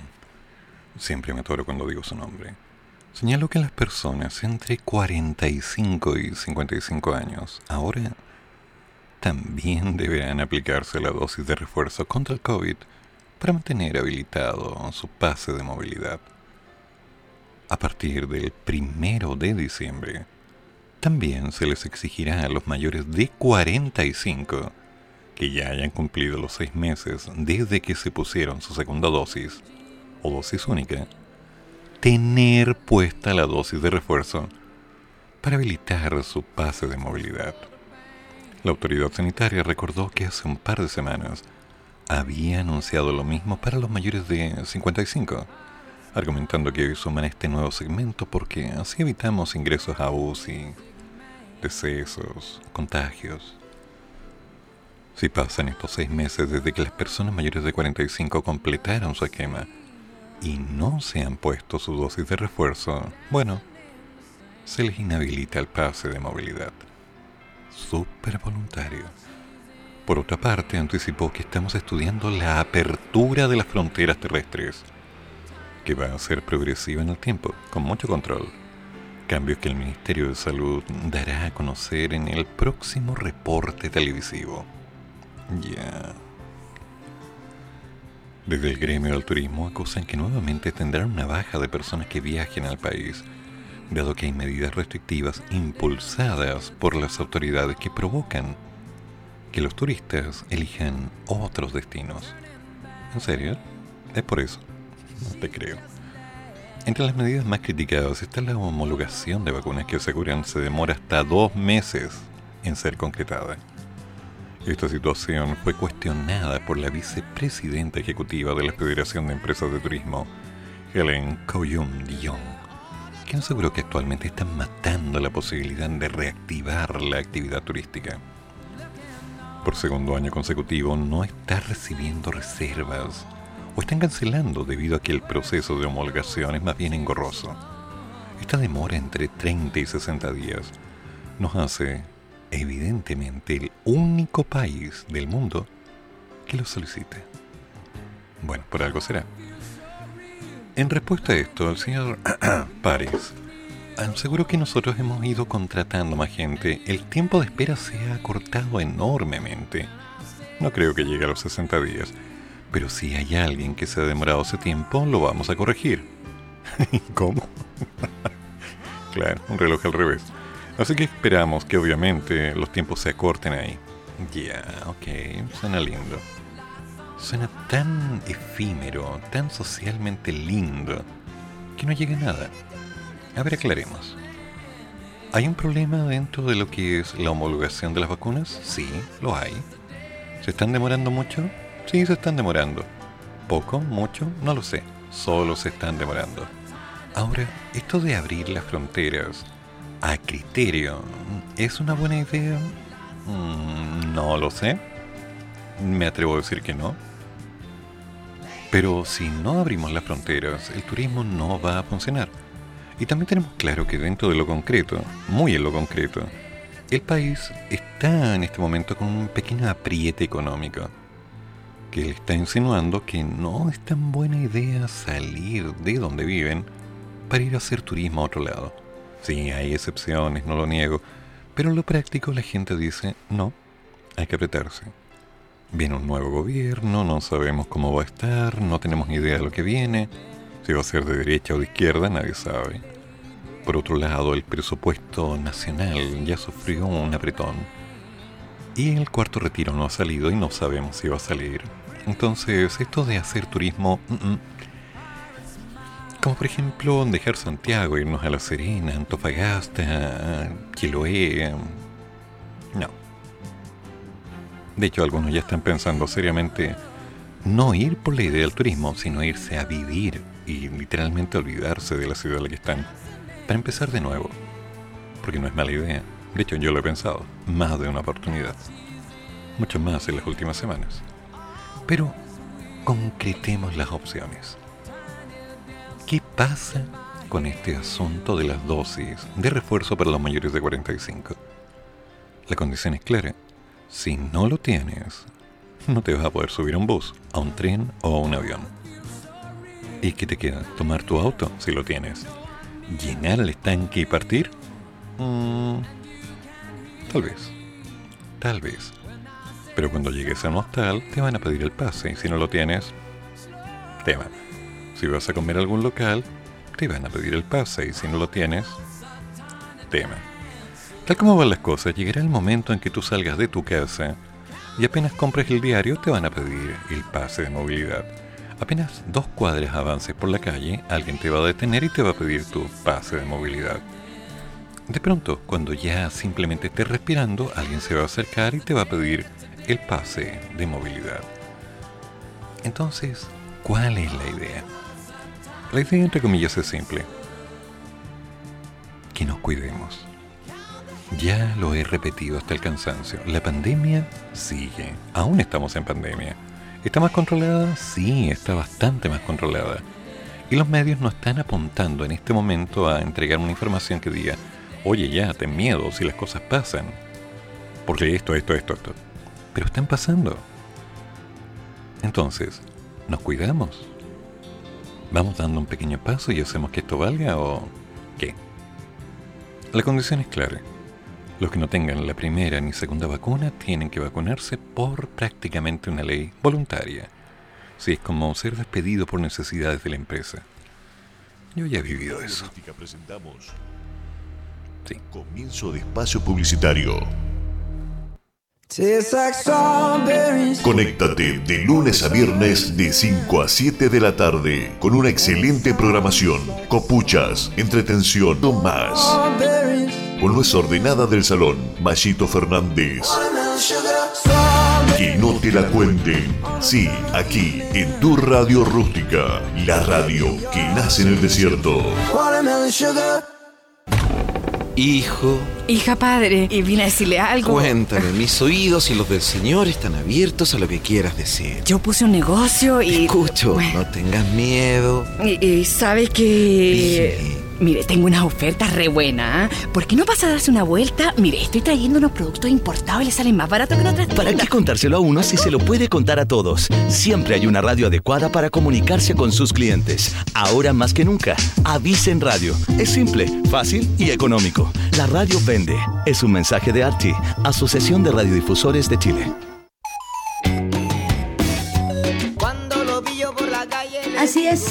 siempre me atoro cuando digo su nombre, señaló que las personas entre 45 y 55 años ahora también deberán aplicarse la dosis de refuerzo contra el COVID para mantener habilitado su pase de movilidad. A partir del primero de diciembre, también se les exigirá a los mayores de 45 que ya hayan cumplido los seis meses desde que se pusieron su segunda dosis o dosis única, tener puesta la dosis de refuerzo para habilitar su pase de movilidad. La autoridad sanitaria recordó que hace un par de semanas había anunciado lo mismo para los mayores de 55, argumentando que hoy suman este nuevo segmento porque así evitamos ingresos a UCI, decesos, contagios. Si pasan estos seis meses desde que las personas mayores de 45 completaron su esquema y no se han puesto su dosis de refuerzo, bueno, se les inhabilita el pase de movilidad. Súper voluntario. Por otra parte, anticipó que estamos estudiando la apertura de las fronteras terrestres, que va a ser progresiva en el tiempo, con mucho control. Cambios que el Ministerio de Salud dará a conocer en el próximo reporte televisivo. Ya. Desde el gremio del turismo acusan que nuevamente tendrán una baja de personas que viajen al país, dado que hay medidas restrictivas impulsadas por las autoridades que provocan que los turistas elijan otros destinos. ¿En serio? ¿Es por eso? No te creo. Entre las medidas más criticadas está la homologación de vacunas que aseguran se demora hasta dos meses en ser concretada. Esta situación fue cuestionada por la vicepresidenta ejecutiva de la Federación de Empresas de Turismo, Helen Coyum-Dion, quien aseguró que actualmente están matando la posibilidad de reactivar la actividad turística por segundo año consecutivo no está recibiendo reservas o están cancelando debido a que el proceso de homologación es más bien engorroso. Esta demora entre 30 y 60 días nos hace, evidentemente, el único país del mundo que lo solicite. Bueno, por algo será. En respuesta a esto, el señor Paris seguro que nosotros hemos ido contratando más gente. El tiempo de espera se ha acortado enormemente. No creo que llegue a los 60 días. Pero si hay alguien que se ha demorado ese tiempo, lo vamos a corregir. ¿Cómo? claro, un reloj al revés. Así que esperamos que obviamente los tiempos se acorten ahí. Ya, ok, suena lindo. Suena tan efímero, tan socialmente lindo, que no llega a nada. A ver, aclaremos. ¿Hay un problema dentro de lo que es la homologación de las vacunas? Sí, lo hay. ¿Se están demorando mucho? Sí, se están demorando. ¿Poco? ¿Mucho? No lo sé. Solo se están demorando. Ahora, esto de abrir las fronteras a criterio, ¿es una buena idea? Mm, no lo sé. Me atrevo a decir que no. Pero si no abrimos las fronteras, el turismo no va a funcionar. Y también tenemos claro que dentro de lo concreto, muy en lo concreto, el país está en este momento con un pequeño apriete económico que le está insinuando que no es tan buena idea salir de donde viven para ir a hacer turismo a otro lado. Sí, hay excepciones, no lo niego, pero en lo práctico la gente dice, no, hay que apretarse. Viene un nuevo gobierno, no sabemos cómo va a estar, no tenemos idea de lo que viene, si va a ser de derecha o de izquierda, nadie sabe. Por otro lado, el presupuesto nacional ya sufrió un apretón. Y el cuarto retiro no ha salido y no sabemos si va a salir. Entonces, esto de hacer turismo... Mm, mm, por ejemplo dejar Santiago, irnos a La Serena, Antofagasta, Chiloé... No. De hecho, algunos ya están pensando seriamente no ir por la idea del turismo, sino irse a vivir y literalmente olvidarse de la ciudad en la que están, para empezar de nuevo. Porque no es mala idea. De hecho, yo lo he pensado, más de una oportunidad. Mucho más en las últimas semanas. Pero concretemos las opciones. ¿Qué pasa con este asunto de las dosis de refuerzo para los mayores de 45? La condición es clara. Si no lo tienes, no te vas a poder subir a un bus, a un tren o a un avión. ¿Y qué te queda? ¿Tomar tu auto, si lo tienes? ¿Llenar el estanque y partir? Mm, tal vez. Tal vez. Pero cuando llegues a un hostal, te van a pedir el pase y si no lo tienes, te van. Si vas a comer a algún local, te van a pedir el pase y si no lo tienes, te van. Tal como van las cosas, llegará el momento en que tú salgas de tu casa y apenas compres el diario te van a pedir el pase de movilidad. Apenas dos cuadras avances por la calle, alguien te va a detener y te va a pedir tu pase de movilidad. De pronto, cuando ya simplemente estés respirando, alguien se va a acercar y te va a pedir el pase de movilidad. Entonces, ¿cuál es la idea? La idea, entre comillas, es simple. Que nos cuidemos. Ya lo he repetido hasta el cansancio. La pandemia sigue. Aún estamos en pandemia. ¿Está más controlada? Sí, está bastante más controlada. Y los medios no están apuntando en este momento a entregar una información que diga, oye ya, ten miedo si las cosas pasan. Porque esto, esto, esto, esto. Pero están pasando. Entonces, ¿nos cuidamos? ¿Vamos dando un pequeño paso y hacemos que esto valga o qué? La condición es clara. Los que no tengan la primera ni segunda vacuna tienen que vacunarse por prácticamente una ley voluntaria. Si es como ser despedido por necesidades de la empresa. Yo ya he vivido eso. presentamos Sí. Comienzo de espacio publicitario. Conéctate de lunes a viernes de 5 a 7 de la tarde con una excelente programación, copuchas, entretención, no más. Con nuestra ordenada del salón, Machito Fernández. Que no te la cuenten. Sí, aquí, en tu radio rústica, la radio que nace en el desierto. Hijo, Hija padre, y vine a decirle algo. cuéntame, mis oídos y los del Señor están abiertos a lo que quieras decir. Yo puse un negocio y. Escucho, Bueno, no tengas miedo. y, y sabes que. Mire, tengo una oferta re buena. ¿ah? ¿Por qué no vas a darse una vuelta? Mire, estoy trayendo unos productos importados y les salen más baratos que en otras ¿Para qué tiendas. contárselo a uno si se lo puede contar a todos? Siempre hay una radio adecuada para comunicarse con sus clientes. Ahora más que nunca, avisen radio. Es simple, fácil y económico. La radio vende. Es un mensaje de ARTI, Asociación de Radiodifusores de Chile. Le Así es,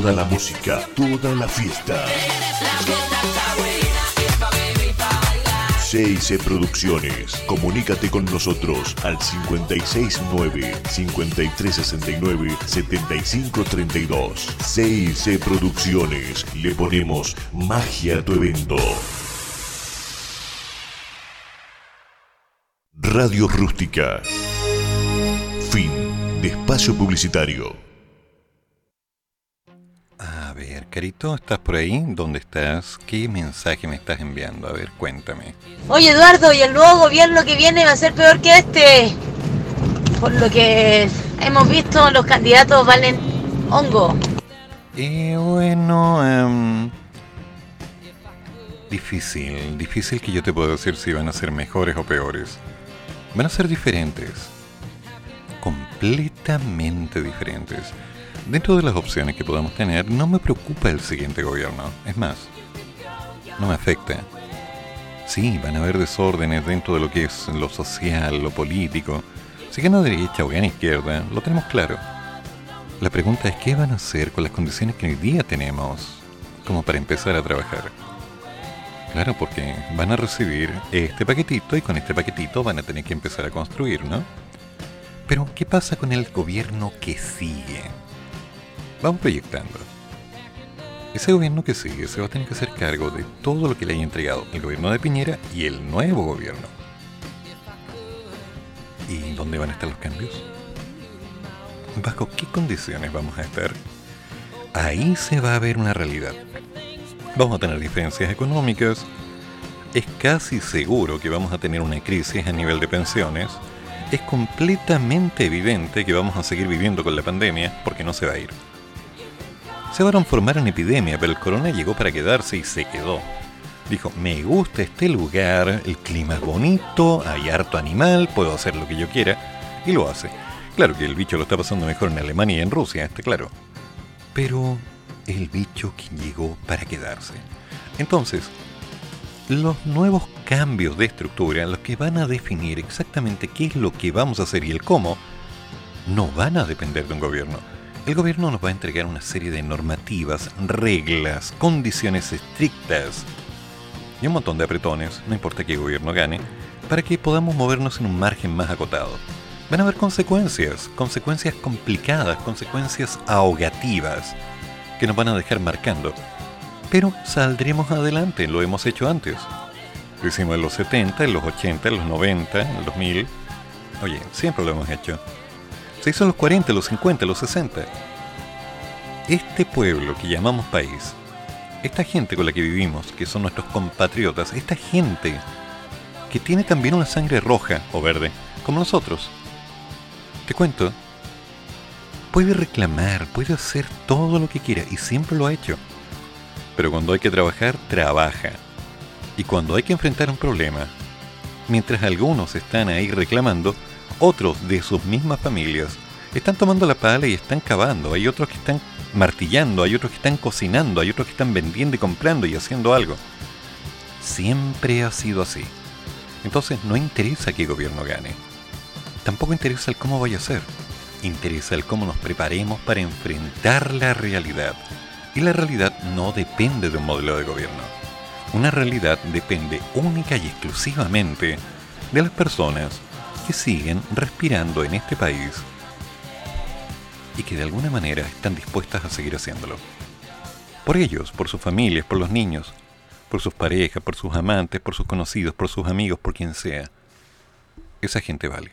Toda la música, toda la fiesta. CIC Producciones. Comunícate con nosotros al 569-5369-7532. CIC Producciones. Le ponemos magia a tu evento. Radio Rústica. Fin de espacio publicitario. A ver, Carito, ¿estás por ahí? ¿Dónde estás? ¿Qué mensaje me estás enviando? A ver, cuéntame. Oye Eduardo, y el nuevo gobierno que viene va a ser peor que este. Por lo que hemos visto, los candidatos valen hongo. Eh, bueno, em, difícil, difícil que yo te pueda decir si van a ser mejores o peores. Van a ser diferentes, completamente diferentes. Dentro de las opciones que podamos tener, no me preocupa el siguiente gobierno. Es más, no me afecta. Sí, van a haber desórdenes dentro de lo que es lo social, lo político. Si gana derecha o gana izquierda, lo tenemos claro. La pregunta es qué van a hacer con las condiciones que hoy día tenemos como para empezar a trabajar. Claro, porque van a recibir este paquetito y con este paquetito van a tener que empezar a construir, ¿no? Pero, ¿qué pasa con el gobierno que sigue? Vamos proyectando. Ese gobierno que sigue se va a tener que hacer cargo de todo lo que le haya entregado el gobierno de Piñera y el nuevo gobierno. ¿Y dónde van a estar los cambios? ¿Bajo qué condiciones vamos a estar? Ahí se va a ver una realidad. Vamos a tener diferencias económicas. Es casi seguro que vamos a tener una crisis a nivel de pensiones. Es completamente evidente que vamos a seguir viviendo con la pandemia porque no se va a ir. Se va a transformar en epidemia, pero el corona llegó para quedarse y se quedó. Dijo, me gusta este lugar, el clima es bonito, hay harto animal, puedo hacer lo que yo quiera, y lo hace. Claro que el bicho lo está pasando mejor en Alemania y en Rusia, está claro. Pero el bicho que llegó para quedarse. Entonces, los nuevos cambios de estructura, los que van a definir exactamente qué es lo que vamos a hacer y el cómo, no van a depender de un gobierno. El gobierno nos va a entregar una serie de normativas, reglas, condiciones estrictas y un montón de apretones, no importa qué gobierno gane, para que podamos movernos en un margen más acotado. Van a haber consecuencias, consecuencias complicadas, consecuencias ahogativas, que nos van a dejar marcando. Pero saldremos adelante, lo hemos hecho antes. Lo hicimos en los 70, en los 80, en los 90, en el 2000. Oye, siempre lo hemos hecho. Se hizo en los 40, en los 50, en los 60. Este pueblo que llamamos país, esta gente con la que vivimos, que son nuestros compatriotas, esta gente que tiene también una sangre roja o verde, como nosotros. Te cuento, puede reclamar, puede hacer todo lo que quiera y siempre lo ha hecho. Pero cuando hay que trabajar, trabaja. Y cuando hay que enfrentar un problema, mientras algunos están ahí reclamando, otros de sus mismas familias están tomando la pala y están cavando. Hay otros que están martillando, hay otros que están cocinando, hay otros que están vendiendo y comprando y haciendo algo. Siempre ha sido así. Entonces no interesa qué gobierno gane. Tampoco interesa el cómo vaya a ser. Interesa el cómo nos preparemos para enfrentar la realidad. Y la realidad no depende de un modelo de gobierno. Una realidad depende única y exclusivamente de las personas que siguen respirando en este país y que de alguna manera están dispuestas a seguir haciéndolo. Por ellos, por sus familias, por los niños, por sus parejas, por sus amantes, por sus conocidos, por sus amigos, por quien sea. Esa gente vale.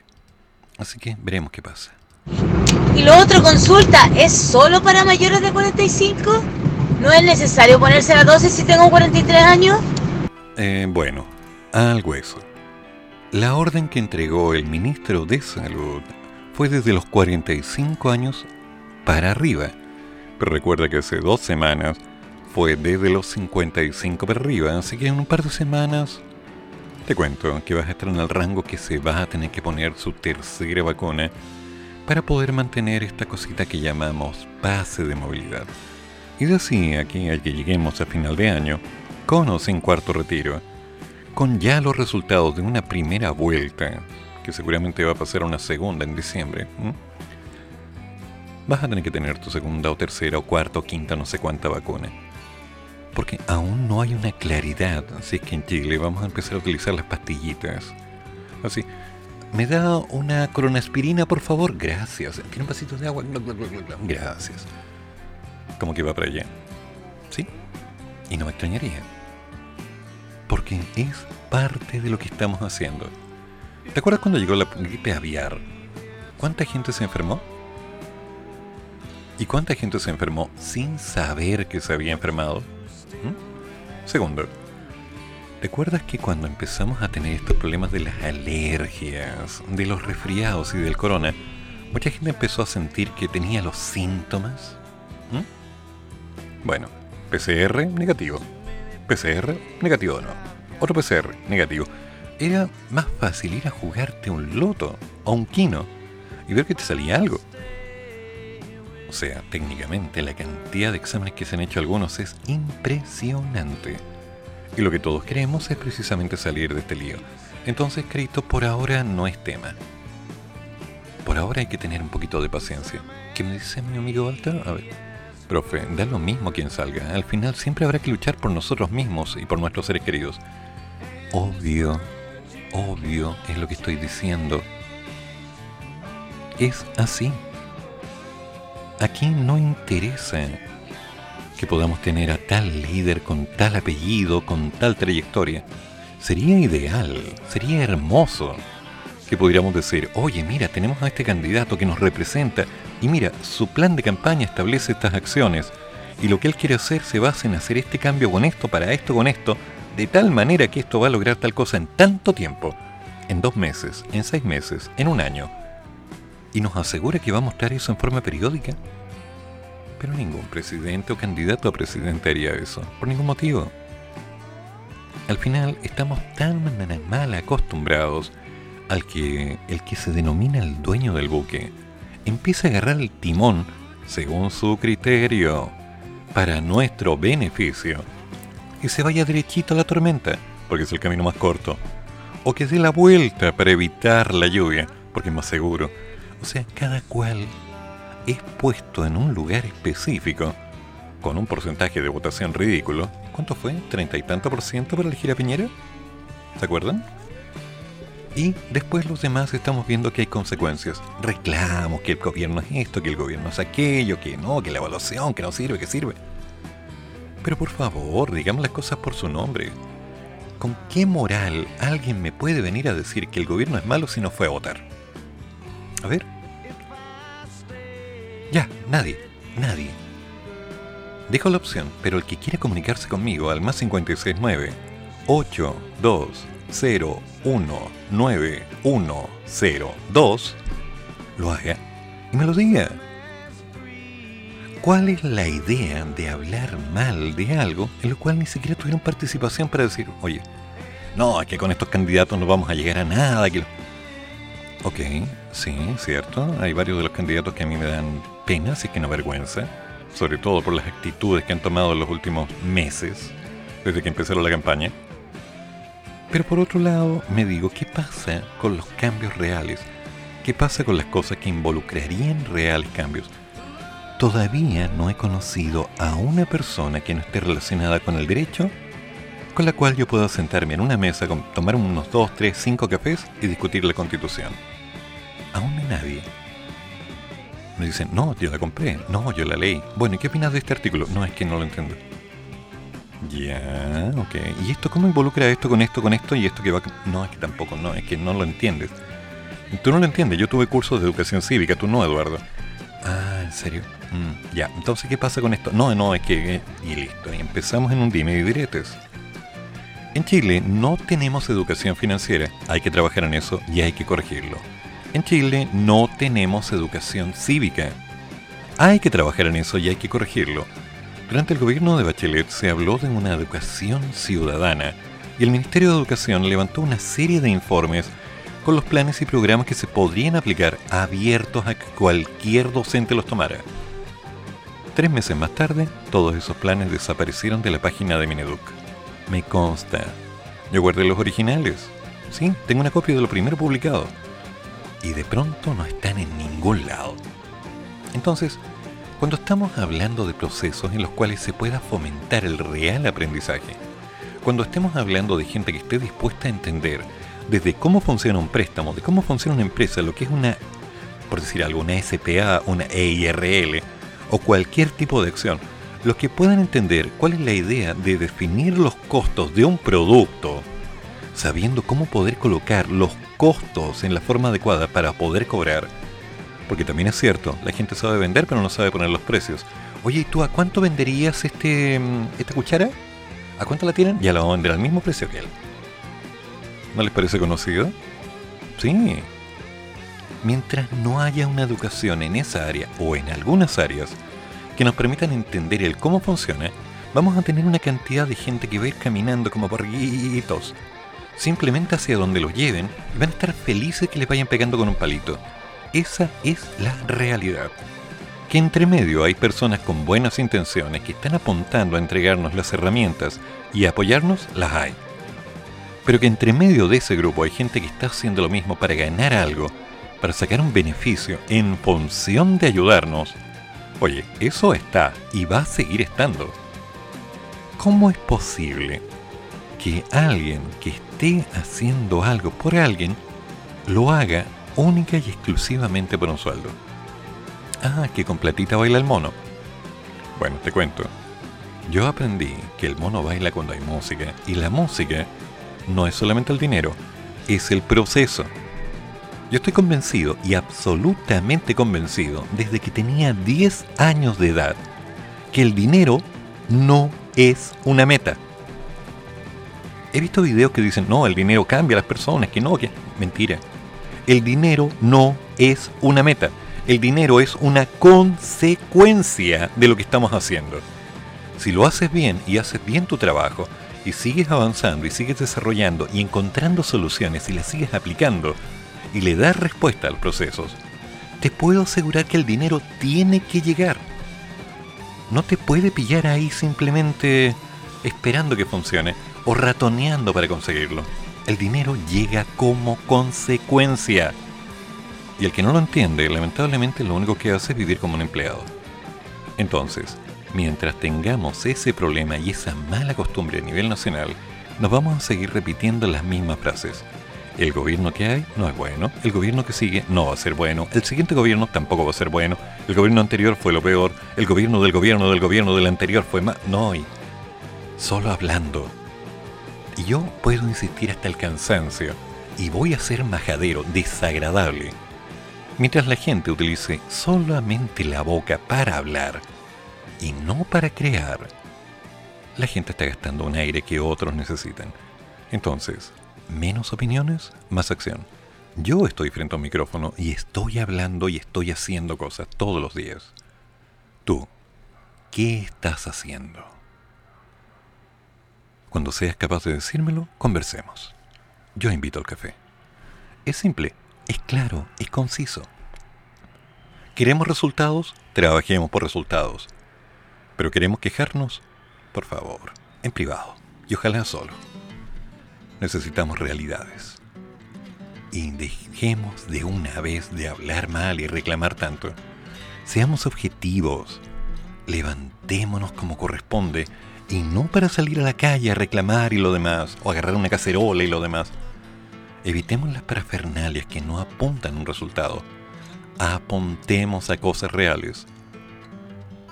Así que veremos qué pasa. Y lo otro, consulta, ¿es solo para mayores de 45? ¿No es necesario ponerse la dosis si tengo 43 años? Eh, bueno, al hueso. La orden que entregó el ministro de Salud fue desde los 45 años para arriba. Pero recuerda que hace dos semanas fue desde los 55 para arriba, así que en un par de semanas te cuento que vas a estar en el rango que se va a tener que poner su tercera vacuna para poder mantener esta cosita que llamamos pase de movilidad. Y decía que al que lleguemos a final de año, con o sin cuarto retiro, con ya los resultados de una primera vuelta, que seguramente va a pasar a una segunda en diciembre, vas a tener que tener tu segunda o tercera o cuarta o quinta no sé cuánta vacuna. Porque aún no hay una claridad si es que en Chile vamos a empezar a utilizar las pastillitas. Así, ¿me da una coronaspirina por favor? Gracias. ¿Tiene un vasito de agua? Gracias. Como que va para allá. ¿Sí? Y no me extrañaría. Porque es parte de lo que estamos haciendo. ¿Te acuerdas cuando llegó la gripe aviar? ¿Cuánta gente se enfermó? ¿Y cuánta gente se enfermó sin saber que se había enfermado? ¿Mm? Segundo, ¿te acuerdas que cuando empezamos a tener estos problemas de las alergias, de los resfriados y del corona, mucha gente empezó a sentir que tenía los síntomas? ¿Mm? Bueno, PCR negativo. PCR negativo no. Otro PCR negativo. Era más fácil ir a jugarte un loto o un quino y ver que te salía algo. O sea, técnicamente la cantidad de exámenes que se han hecho algunos es impresionante. Y lo que todos queremos es precisamente salir de este lío. Entonces, Cristo, por ahora no es tema. Por ahora hay que tener un poquito de paciencia. ¿Qué me dice mi amigo Alta? A ver. Profe, da lo mismo quien salga. Al final siempre habrá que luchar por nosotros mismos y por nuestros seres queridos. Obvio, obvio es lo que estoy diciendo. Es así. Aquí no interesa que podamos tener a tal líder con tal apellido, con tal trayectoria. Sería ideal, sería hermoso que pudiéramos decir, oye, mira, tenemos a este candidato que nos representa y mira, su plan de campaña establece estas acciones y lo que él quiere hacer se basa en hacer este cambio con esto, para esto, con esto, de tal manera que esto va a lograr tal cosa en tanto tiempo, en dos meses, en seis meses, en un año y nos asegura que va a mostrar eso en forma periódica. Pero ningún presidente o candidato a presidente haría eso, por ningún motivo. Al final estamos tan mal acostumbrados al que el que se denomina el dueño del buque empieza a agarrar el timón según su criterio para nuestro beneficio y se vaya derechito a la tormenta porque es el camino más corto o que dé la vuelta para evitar la lluvia porque es más seguro o sea, cada cual es puesto en un lugar específico, con un porcentaje de votación ridículo. ¿Cuánto fue? ¿Treinta y tanto por ciento para elegir a Piñera? ¿Se acuerdan? Y después los demás estamos viendo que hay consecuencias. Reclamos que el gobierno es esto, que el gobierno es aquello, que no, que la evaluación, que no sirve, que sirve. Pero por favor, digamos las cosas por su nombre. ¿Con qué moral alguien me puede venir a decir que el gobierno es malo si no fue a votar? A ver. Ya, nadie, nadie. Dejo la opción, pero el que quiera comunicarse conmigo al más 569 820199102 lo haga y me lo diga. ¿Cuál es la idea de hablar mal de algo en lo cual ni siquiera tuvieron participación para decir, oye, no, es que con estos candidatos no vamos a llegar a nada? Ok, sí, cierto. Hay varios de los candidatos que a mí me dan pena, así que no vergüenza. Sobre todo por las actitudes que han tomado en los últimos meses, desde que empezaron la campaña. Pero por otro lado, me digo, ¿qué pasa con los cambios reales? ¿Qué pasa con las cosas que involucrarían reales cambios? Todavía no he conocido a una persona que no esté relacionada con el derecho con la cual yo pueda sentarme en una mesa, tomar unos 2, 3, 5 cafés y discutir la constitución. Aún hay nadie. Me dicen, no, yo la compré, no, yo la leí. Bueno, ¿y qué opinas de este artículo? No, es que no lo entiendo. Ya, ok. ¿Y esto cómo involucra esto con esto, con esto y esto que va... No, es que tampoco, no, es que no lo entiendes. Tú no lo entiendes, yo tuve cursos de educación cívica, tú no, Eduardo. Ah, ¿en serio? Mm, ya, entonces, ¿qué pasa con esto? No, no, es que... Y listo, y empezamos en un dime y diretes. En Chile no tenemos educación financiera, hay que trabajar en eso y hay que corregirlo. En Chile no tenemos educación cívica, hay que trabajar en eso y hay que corregirlo. Durante el gobierno de Bachelet se habló de una educación ciudadana y el Ministerio de Educación levantó una serie de informes con los planes y programas que se podrían aplicar abiertos a que cualquier docente los tomara. Tres meses más tarde, todos esos planes desaparecieron de la página de Mineduc. Me consta. Yo guardé los originales. Sí, tengo una copia de lo primero publicado. Y de pronto no están en ningún lado. Entonces, cuando estamos hablando de procesos en los cuales se pueda fomentar el real aprendizaje, cuando estemos hablando de gente que esté dispuesta a entender desde cómo funciona un préstamo, de cómo funciona una empresa, lo que es una, por decir algo, una SPA, una EIRL o cualquier tipo de acción, los que puedan entender cuál es la idea de definir los costos de un producto, sabiendo cómo poder colocar los costos en la forma adecuada para poder cobrar. Porque también es cierto, la gente sabe vender pero no sabe poner los precios. Oye, ¿y tú a cuánto venderías este mm, esta cuchara? ¿A cuánto la tienen? Ya la van a vender al mismo precio que él. ¿No les parece conocido? Sí. Mientras no haya una educación en esa área o en algunas áreas que nos permitan entender el cómo funciona, vamos a tener una cantidad de gente que va a ir caminando como porritos, simplemente hacia donde los lleven y van a estar felices que les vayan pegando con un palito. Esa es la realidad. Que entre medio hay personas con buenas intenciones que están apuntando a entregarnos las herramientas y apoyarnos, las hay. Pero que entre medio de ese grupo hay gente que está haciendo lo mismo para ganar algo, para sacar un beneficio en función de ayudarnos. Oye, eso está y va a seguir estando. ¿Cómo es posible que alguien que esté haciendo algo por alguien lo haga única y exclusivamente por un sueldo? Ah, que con platita baila el mono. Bueno, te cuento. Yo aprendí que el mono baila cuando hay música y la música no es solamente el dinero, es el proceso. Yo estoy convencido y absolutamente convencido desde que tenía 10 años de edad que el dinero no es una meta. He visto videos que dicen, no, el dinero cambia a las personas, que no, que... Mentira. El dinero no es una meta. El dinero es una consecuencia de lo que estamos haciendo. Si lo haces bien y haces bien tu trabajo, y sigues avanzando y sigues desarrollando y encontrando soluciones y las sigues aplicando, y le das respuesta a los procesos, te puedo asegurar que el dinero tiene que llegar no te puede pillar ahí simplemente esperando que funcione o ratoneando para conseguirlo. El dinero llega como consecuencia. Y el que no lo entiende, lamentablemente lo único que hace es vivir como un empleado. Entonces, mientras tengamos ese problema y esa mala costumbre a nivel nacional, nos vamos a seguir repitiendo las mismas frases. El gobierno que hay no es bueno, el gobierno que sigue no va a ser bueno, el siguiente gobierno tampoco va a ser bueno, el gobierno anterior fue lo peor, el gobierno del gobierno del gobierno del anterior fue más... No, y solo hablando. Y yo puedo insistir hasta el cansancio, y voy a ser majadero, desagradable, mientras la gente utilice solamente la boca para hablar y no para crear. La gente está gastando un aire que otros necesitan. Entonces, menos opiniones, más acción. Yo estoy frente a un micrófono y estoy hablando y estoy haciendo cosas todos los días. Tú, ¿qué estás haciendo? Cuando seas capaz de decírmelo, conversemos. Yo invito al café. Es simple, es claro, es conciso. ¿Queremos resultados? Trabajemos por resultados. ¿Pero queremos quejarnos? Por favor, en privado. Y ojalá solo necesitamos realidades. Y dejemos de una vez de hablar mal y reclamar tanto. Seamos objetivos. Levantémonos como corresponde y no para salir a la calle a reclamar y lo demás, o agarrar una cacerola y lo demás. Evitemos las parafernalias que no apuntan a un resultado. Apuntemos a cosas reales.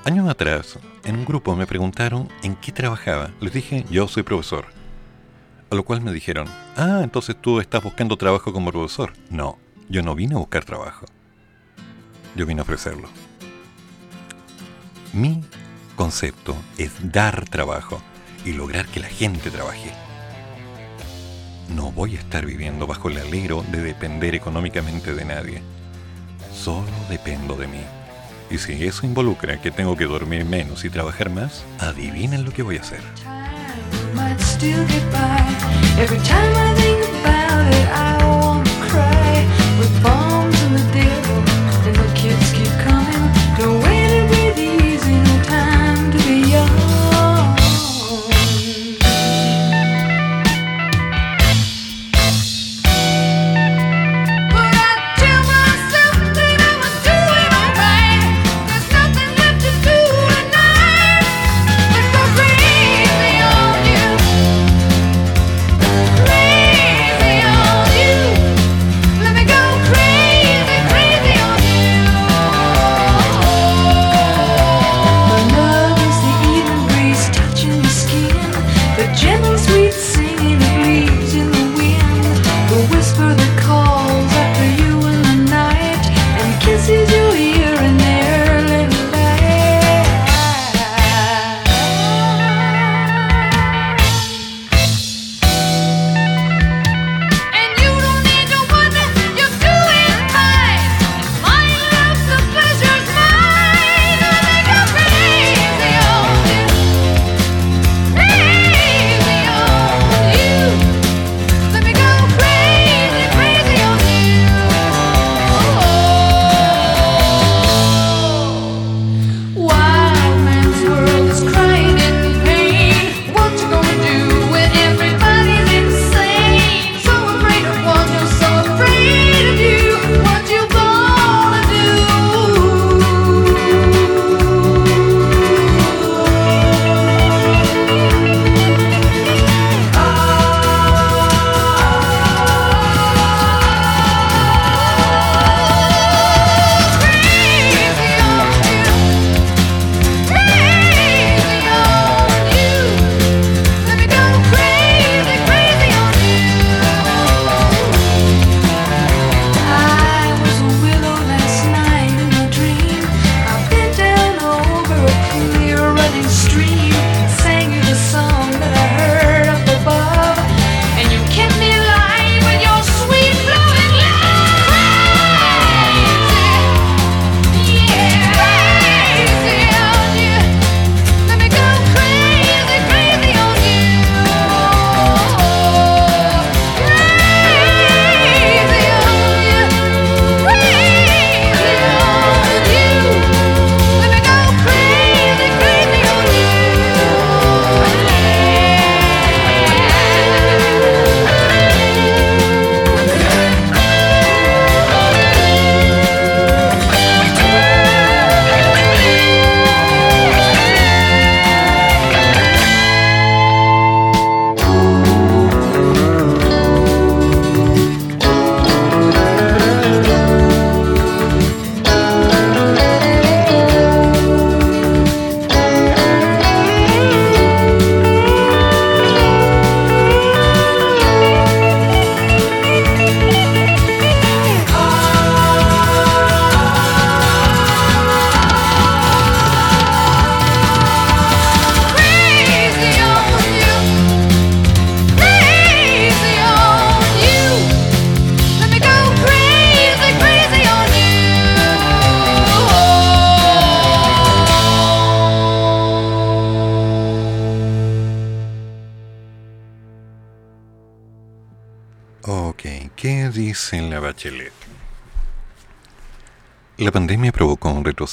Años atrás, en un grupo me preguntaron en qué trabajaba. Les dije, yo soy profesor. A lo cual me dijeron, ah, entonces tú estás buscando trabajo como profesor. No, yo no vine a buscar trabajo. Yo vine a ofrecerlo. Mi concepto es dar trabajo y lograr que la gente trabaje. No voy a estar viviendo bajo el alero de depender económicamente de nadie. Solo dependo de mí. Y si eso involucra que tengo que dormir menos y trabajar más, adivinen lo que voy a hacer.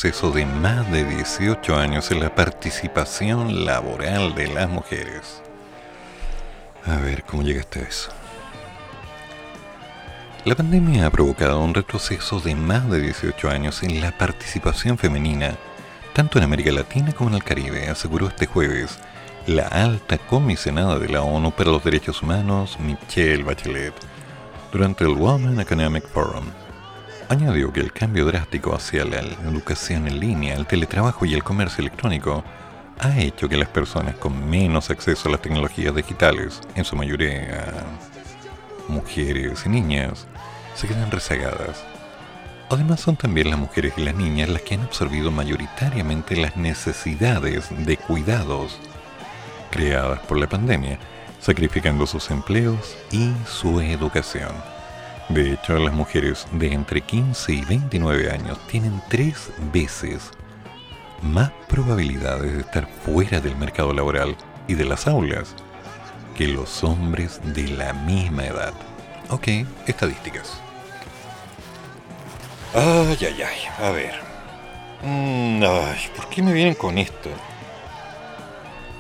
Retroceso de más de 18 años en la participación laboral de las mujeres. A ver, ¿cómo llegaste a eso? La pandemia ha provocado un retroceso de más de 18 años en la participación femenina, tanto en América Latina como en el Caribe, aseguró este jueves la alta comisionada de la ONU para los Derechos Humanos, Michelle Bachelet, durante el Women Economic Forum. Añadió que el cambio drástico hacia la educación en línea, el teletrabajo y el comercio electrónico ha hecho que las personas con menos acceso a las tecnologías digitales, en su mayoría mujeres y niñas, se quedan rezagadas. Además son también las mujeres y las niñas las que han absorbido mayoritariamente las necesidades de cuidados creadas por la pandemia, sacrificando sus empleos y su educación. De hecho, las mujeres de entre 15 y 29 años tienen tres veces más probabilidades de estar fuera del mercado laboral y de las aulas que los hombres de la misma edad. Ok, estadísticas. Ay, ay, ay, a ver. Mm, ¿por qué me vienen con esto?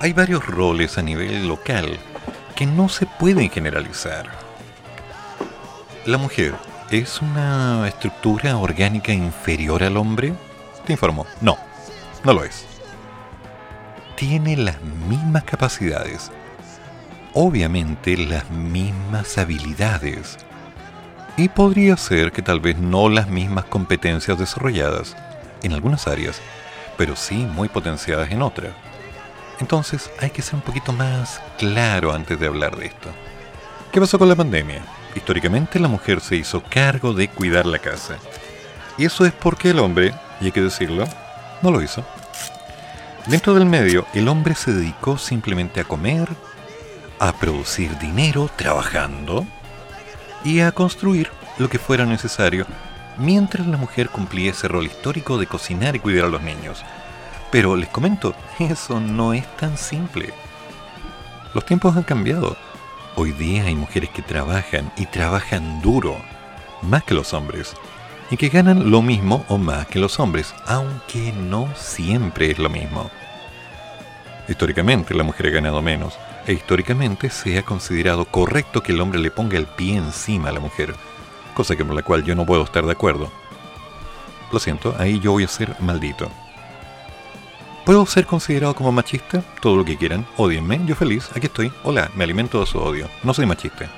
Hay varios roles a nivel local que no se pueden generalizar. La mujer es una estructura orgánica inferior al hombre? Te informo, no, no lo es. Tiene las mismas capacidades, obviamente las mismas habilidades, y podría ser que tal vez no las mismas competencias desarrolladas en algunas áreas, pero sí muy potenciadas en otras. Entonces hay que ser un poquito más claro antes de hablar de esto. ¿Qué pasó con la pandemia? Históricamente la mujer se hizo cargo de cuidar la casa. Y eso es porque el hombre, y hay que decirlo, no lo hizo. Dentro del medio, el hombre se dedicó simplemente a comer, a producir dinero trabajando y a construir lo que fuera necesario mientras la mujer cumplía ese rol histórico de cocinar y cuidar a los niños. Pero les comento, eso no es tan simple. Los tiempos han cambiado. Hoy día hay mujeres que trabajan y trabajan duro, más que los hombres, y que ganan lo mismo o más que los hombres, aunque no siempre es lo mismo. Históricamente la mujer ha ganado menos, e históricamente se ha considerado correcto que el hombre le ponga el pie encima a la mujer, cosa con la cual yo no puedo estar de acuerdo. Lo siento, ahí yo voy a ser maldito. ¿Puedo ser considerado como machista? Todo lo que quieran, odienme, yo feliz, aquí estoy, hola, me alimento de su odio, no soy machista.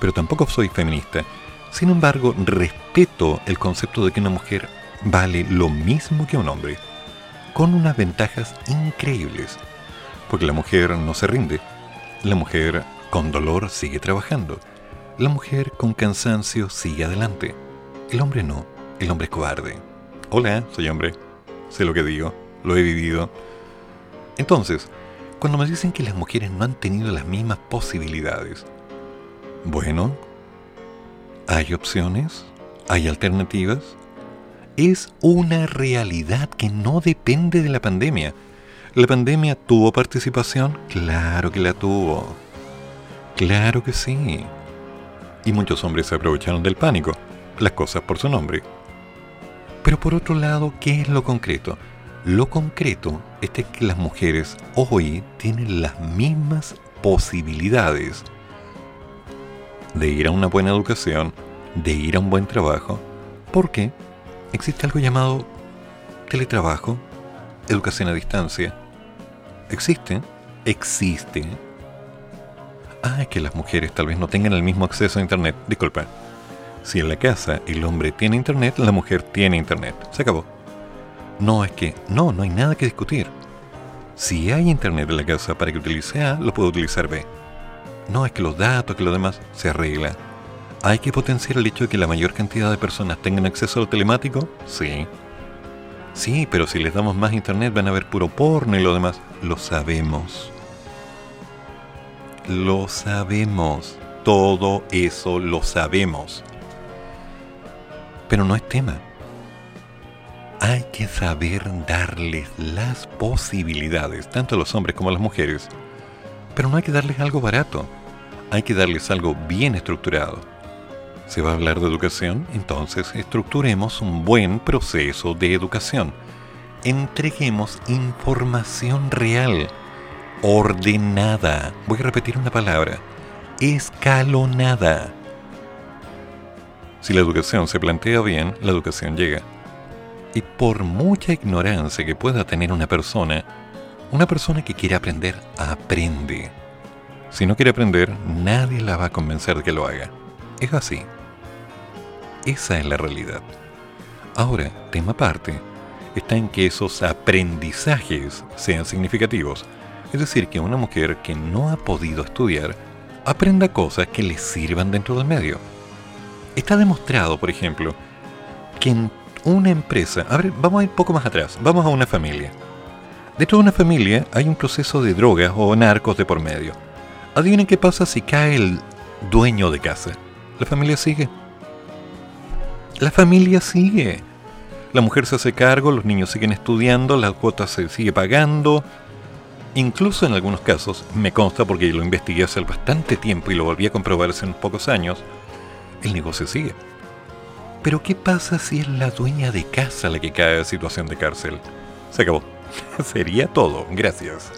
Pero tampoco soy feminista. Sin embargo, respeto el concepto de que una mujer vale lo mismo que un hombre, con unas ventajas increíbles, porque la mujer no se rinde, la mujer con dolor sigue trabajando. La mujer con cansancio sigue adelante. El hombre no. El hombre es cobarde. Hola, soy hombre. Sé lo que digo. Lo he vivido. Entonces, cuando me dicen que las mujeres no han tenido las mismas posibilidades, bueno, hay opciones, hay alternativas. Es una realidad que no depende de la pandemia ¿La pandemia tuvo participación? Claro que la tuvo. Claro que sí. Y muchos hombres se aprovecharon del pánico, las cosas por su nombre. Pero por otro lado, ¿qué es lo concreto? Lo concreto es que las mujeres hoy tienen las mismas posibilidades de ir a una buena educación, de ir a un buen trabajo, porque existe algo llamado teletrabajo, educación a distancia, existe, existe. Ah, es que las mujeres tal vez no tengan el mismo acceso a Internet. Disculpa. Si en la casa el hombre tiene Internet, la mujer tiene Internet. Se acabó. No, es que no, no hay nada que discutir. Si hay Internet en la casa para que utilice A, lo puedo utilizar B. No, es que los datos, que lo demás, se arregla. ¿Hay que potenciar el hecho de que la mayor cantidad de personas tengan acceso a lo telemático? Sí. Sí, pero si les damos más internet van a ver puro porno y lo demás. Lo sabemos. Lo sabemos. Todo eso lo sabemos. Pero no es tema. Hay que saber darles las posibilidades, tanto a los hombres como a las mujeres. Pero no hay que darles algo barato. Hay que darles algo bien estructurado. ¿Se va a hablar de educación? Entonces estructuremos un buen proceso de educación. Entreguemos información real, ordenada. Voy a repetir una palabra. Escalonada. Si la educación se plantea bien, la educación llega. Y por mucha ignorancia que pueda tener una persona, una persona que quiere aprender, aprende. Si no quiere aprender, nadie la va a convencer de que lo haga. Es así. Esa es la realidad. Ahora, tema aparte, está en que esos aprendizajes sean significativos. Es decir, que una mujer que no ha podido estudiar aprenda cosas que le sirvan dentro del medio. Está demostrado, por ejemplo, que en una empresa, a ver, vamos a ir un poco más atrás, vamos a una familia. Dentro de una familia hay un proceso de drogas o narcos de por medio. Adivinen qué pasa si cae el dueño de casa. La familia sigue. La familia sigue. La mujer se hace cargo, los niños siguen estudiando, la cuota se sigue pagando. Incluso en algunos casos, me consta porque lo investigué hace bastante tiempo y lo volví a comprobar hace unos pocos años, el negocio sigue. Pero ¿qué pasa si es la dueña de casa la que cae en situación de cárcel? Se acabó. Sería todo. Gracias.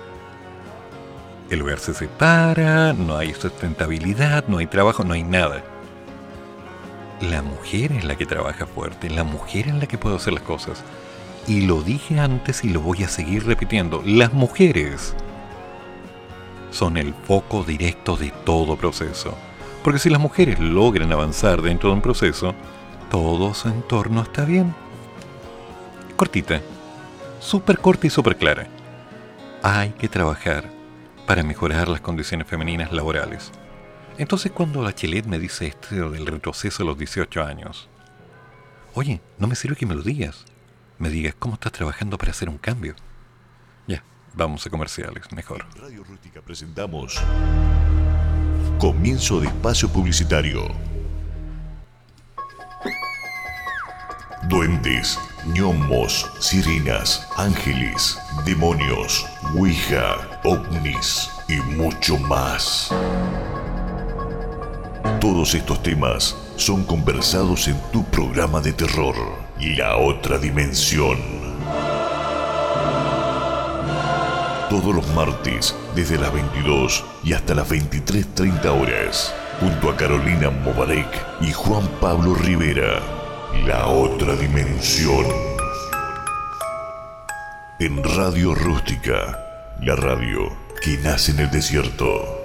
El lugar se separa, no hay sustentabilidad, no hay trabajo, no hay nada. La mujer es la que trabaja fuerte, la mujer es la que puede hacer las cosas. Y lo dije antes y lo voy a seguir repitiendo. Las mujeres son el foco directo de todo proceso. Porque si las mujeres logran avanzar dentro de un proceso, todo su entorno está bien. Cortita. Súper corta y súper clara. Hay que trabajar para mejorar las condiciones femeninas laborales. Entonces cuando la Chelet me dice esto del retroceso a los 18 años, oye, no me sirve que me lo digas. Me digas cómo estás trabajando para hacer un cambio. Ya, vamos a comerciales, mejor. Radio Rústica presentamos Comienzo de espacio publicitario. Duendes, gnomos, sirenas, ángeles, demonios, ouija, ovnis y mucho más. Todos estos temas son conversados en tu programa de terror, La Otra Dimensión. Todos los martes, desde las 22 y hasta las 23.30 horas, junto a Carolina Mobarek y Juan Pablo Rivera, La Otra Dimensión. En Radio Rústica, la radio que nace en el desierto.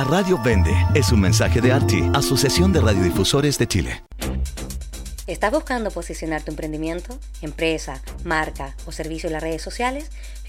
Radio vende. Es un mensaje de ARTI, Asociación de Radiodifusores de Chile. ¿Estás buscando posicionar tu emprendimiento, empresa, marca o servicio en las redes sociales?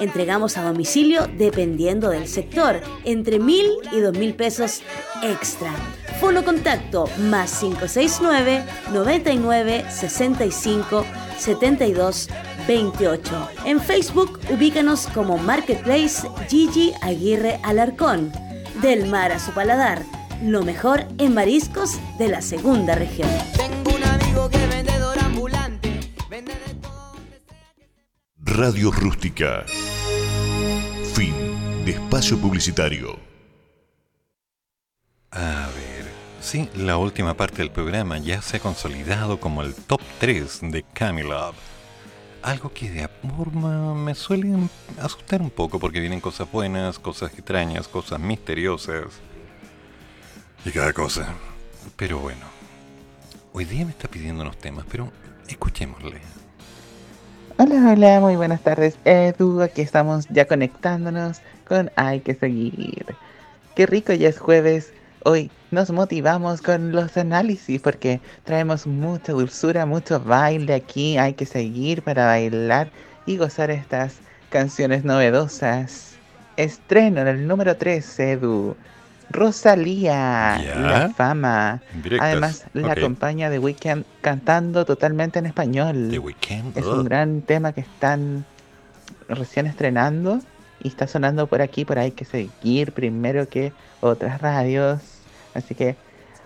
Entregamos a domicilio dependiendo del sector, entre mil y dos mil pesos extra. Fono contacto más 569 99 65 72 28. En Facebook ubícanos como Marketplace Gigi Aguirre Alarcón. Del mar a su paladar, lo mejor en mariscos de la segunda región. Tengo un amigo que es vendedor ambulante. Vende de Radio Rústica. De espacio publicitario. A ver, sí, la última parte del programa ya se ha consolidado como el top 3 de Camilove. Algo que de forma me suele asustar un poco porque vienen cosas buenas, cosas extrañas, cosas misteriosas y cada cosa. Pero bueno, hoy día me está pidiendo unos temas, pero escuchémosle. Hola, hola, muy buenas tardes. Edu, aquí estamos ya conectándonos con Hay que seguir. Qué rico, ya es jueves. Hoy nos motivamos con los análisis porque traemos mucha dulzura, mucho baile aquí. Hay que seguir para bailar y gozar estas canciones novedosas. Estreno en el número 3, Edu. Rosalía, la fama. Directas, Además, la ok. acompaña The Weeknd cantando totalmente en español. The Weeknd, Es un gran tema que están recién estrenando y está sonando por aquí, por ahí que seguir primero que otras radios. Así que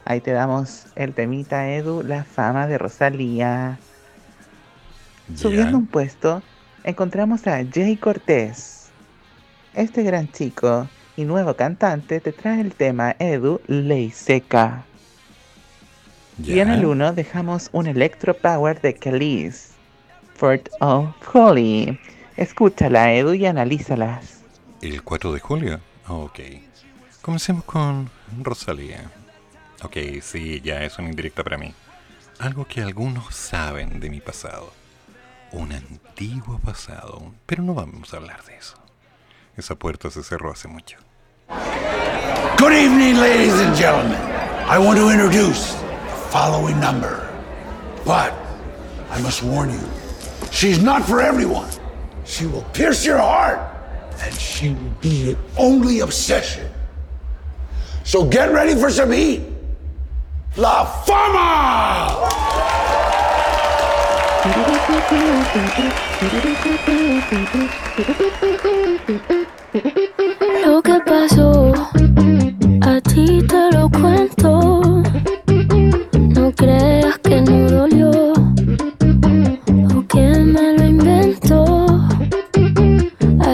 ahí te damos el temita, Edu, la fama de Rosalía. Subiendo un puesto, encontramos a Jay Cortés. Este gran chico y nuevo cantante te trae el tema Edu Ley Seca. Y en el 1 dejamos un Electro Power de Khalees, Fort of Holy. Escúchala, Edu, y analízalas. ¿El 4 de julio? Ok. Comencemos con Rosalía. Ok, sí, ya es una indirecta para mí. Algo que algunos saben de mi pasado. Un antiguo pasado. Pero no vamos a hablar de eso. Esa puerta se cerró hace mucho. Good evening, ladies and gentlemen. I want to introduce the following number. But I must warn you, she's not for everyone. She will pierce your heart, and she will be your only obsession. So get ready for some heat. La Fama! Lo que pasó, a ti te lo cuento.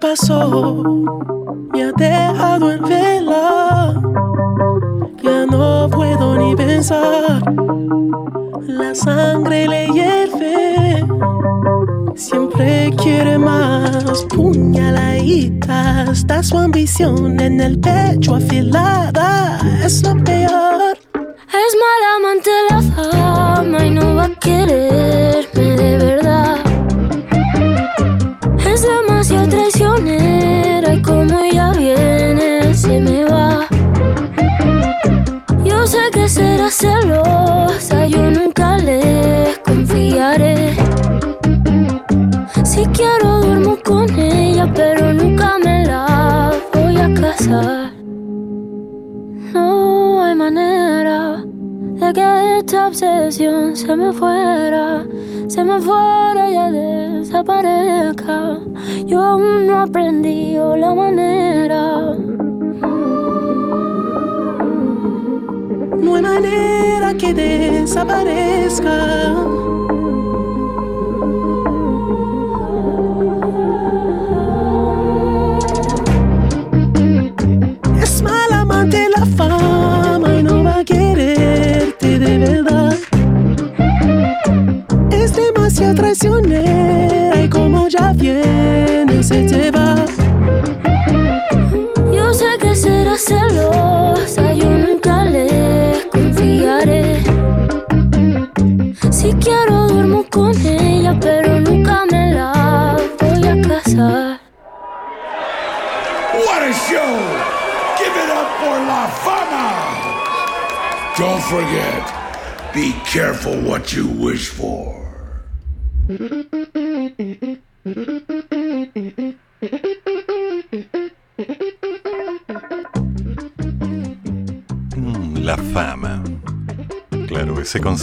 Pasó me ha dejado en vela. Ya no puedo ni pensar. La sangre le hierve. Siempre quiere más. Puñaladita. Está su ambición en el pecho afilada.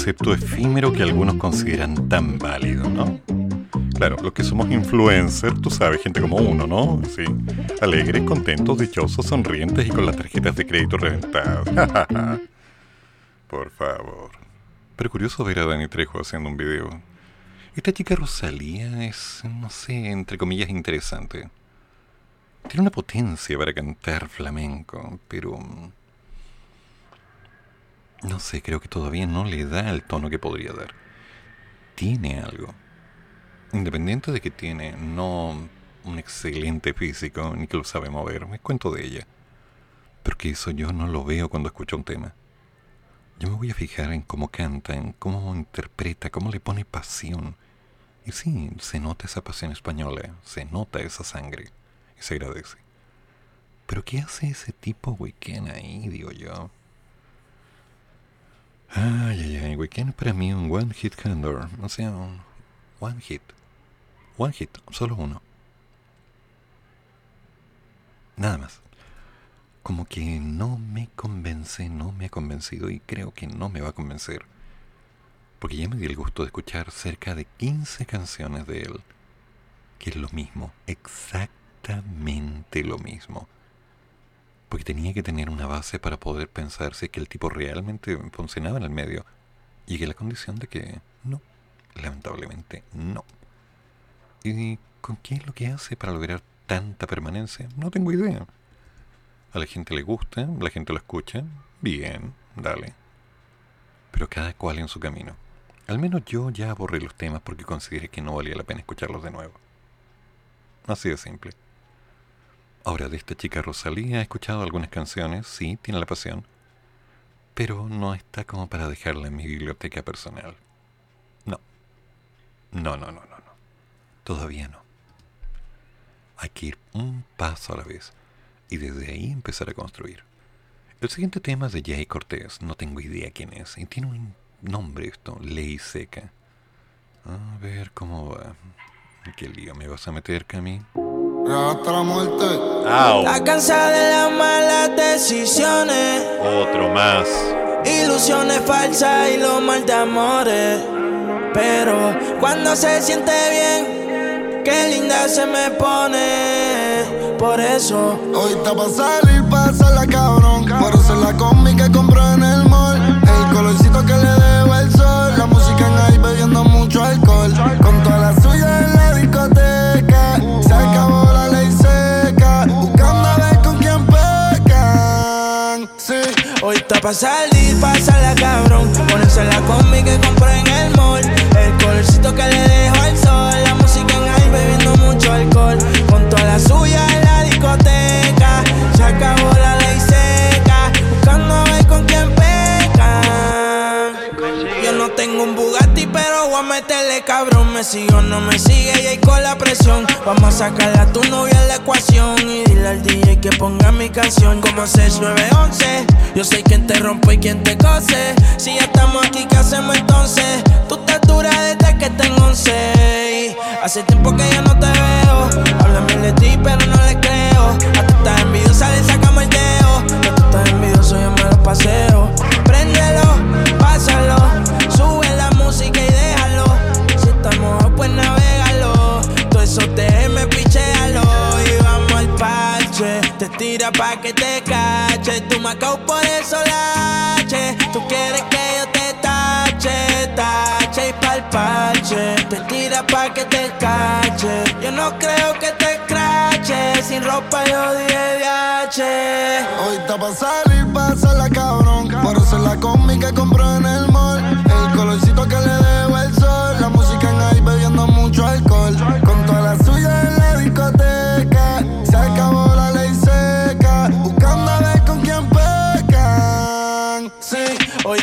Concepto efímero que algunos consideran tan válido, ¿no? Claro, los que somos influencers, tú sabes, gente como uno, ¿no? Sí. Alegres, contentos, dichosos, sonrientes y con las tarjetas de crédito reventadas. Por favor. Pero curioso ver a Dani Trejo haciendo un video. Esta chica Rosalía es, no sé, entre comillas, interesante. Tiene una potencia para cantar flamenco, pero... No sé, creo que todavía no le da el tono que podría dar. Tiene algo. Independiente de que tiene no un excelente físico, ni que lo sabe mover, me cuento de ella. Pero que eso yo no lo veo cuando escucho un tema. Yo me voy a fijar en cómo canta, en cómo interpreta, cómo le pone pasión. Y sí, se nota esa pasión española, se nota esa sangre, y se agradece. Pero ¿qué hace ese tipo Weekend ahí, digo yo? Ay, ay, ay, Weekend para mí un one hit wonder, o sea, un one hit. One hit, solo uno. Nada más. Como que no me convence, no me ha convencido y creo que no me va a convencer. Porque ya me di el gusto de escuchar cerca de 15 canciones de él, que es lo mismo, exactamente lo mismo. Porque tenía que tener una base para poder pensar si es que el tipo realmente funcionaba en el medio. Llegué a la condición de que no, lamentablemente no. ¿Y con qué es lo que hace para lograr tanta permanencia? No tengo idea. A la gente le gusta, la gente lo escucha, bien, dale. Pero cada cual en su camino. Al menos yo ya borré los temas porque consideré que no valía la pena escucharlos de nuevo. Así de simple. Ahora, de esta chica Rosalía he escuchado algunas canciones, sí, tiene la pasión, pero no está como para dejarla en mi biblioteca personal. No. No, no, no, no, no. Todavía no. Hay que ir un paso a la vez y desde ahí empezar a construir. El siguiente tema es de Jay Cortés, no tengo idea quién es, y tiene un nombre esto, Ley Seca. A ver cómo va. ¿Qué lío me vas a meter, Cami? Hasta la muerte. ¡Au! Está cansada de las malas decisiones, Otro más. ilusiones falsas y los mal de amores. Pero cuando se siente bien, qué linda se me pone. Por eso, Hoy está pa' salir, pasarla cabrón. Por eso la combi que pa' salir, pasarla cabrón. Ponerse la combi que compré en el mall. El colorcito que le dejo al sol. La música en ahí bebiendo mucho alcohol. Me sigue o no me sigue y ahí con la presión. Vamos a sacarle a tu novia la ecuación. Y dile al DJ que ponga mi canción como 6911. Yo sé quién te rompe y quién te cose. Si ya estamos aquí, ¿qué hacemos entonces? Tú estás dura desde que tengo 11. Y Hace tiempo que ya no te veo. Hablan bien de ti, pero no le creo. A tú estás envidiosa, le sacamos el dedo. A tú estás envidioso, yo me lo paseo. Préndelo, pásalo. esos DM pichealo y vamos al parche. Te tira pa' que te cache. Tú me por solache. Tú quieres que yo te tache, tache y pa'l parche. Te tira pa' que te cache. Yo no creo que te crache, Sin ropa yo dije VH. Hoy está pa' salir, pasa la cabrón. Por eso la cómica compró en el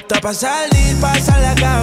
está pa' salir, la cabrón.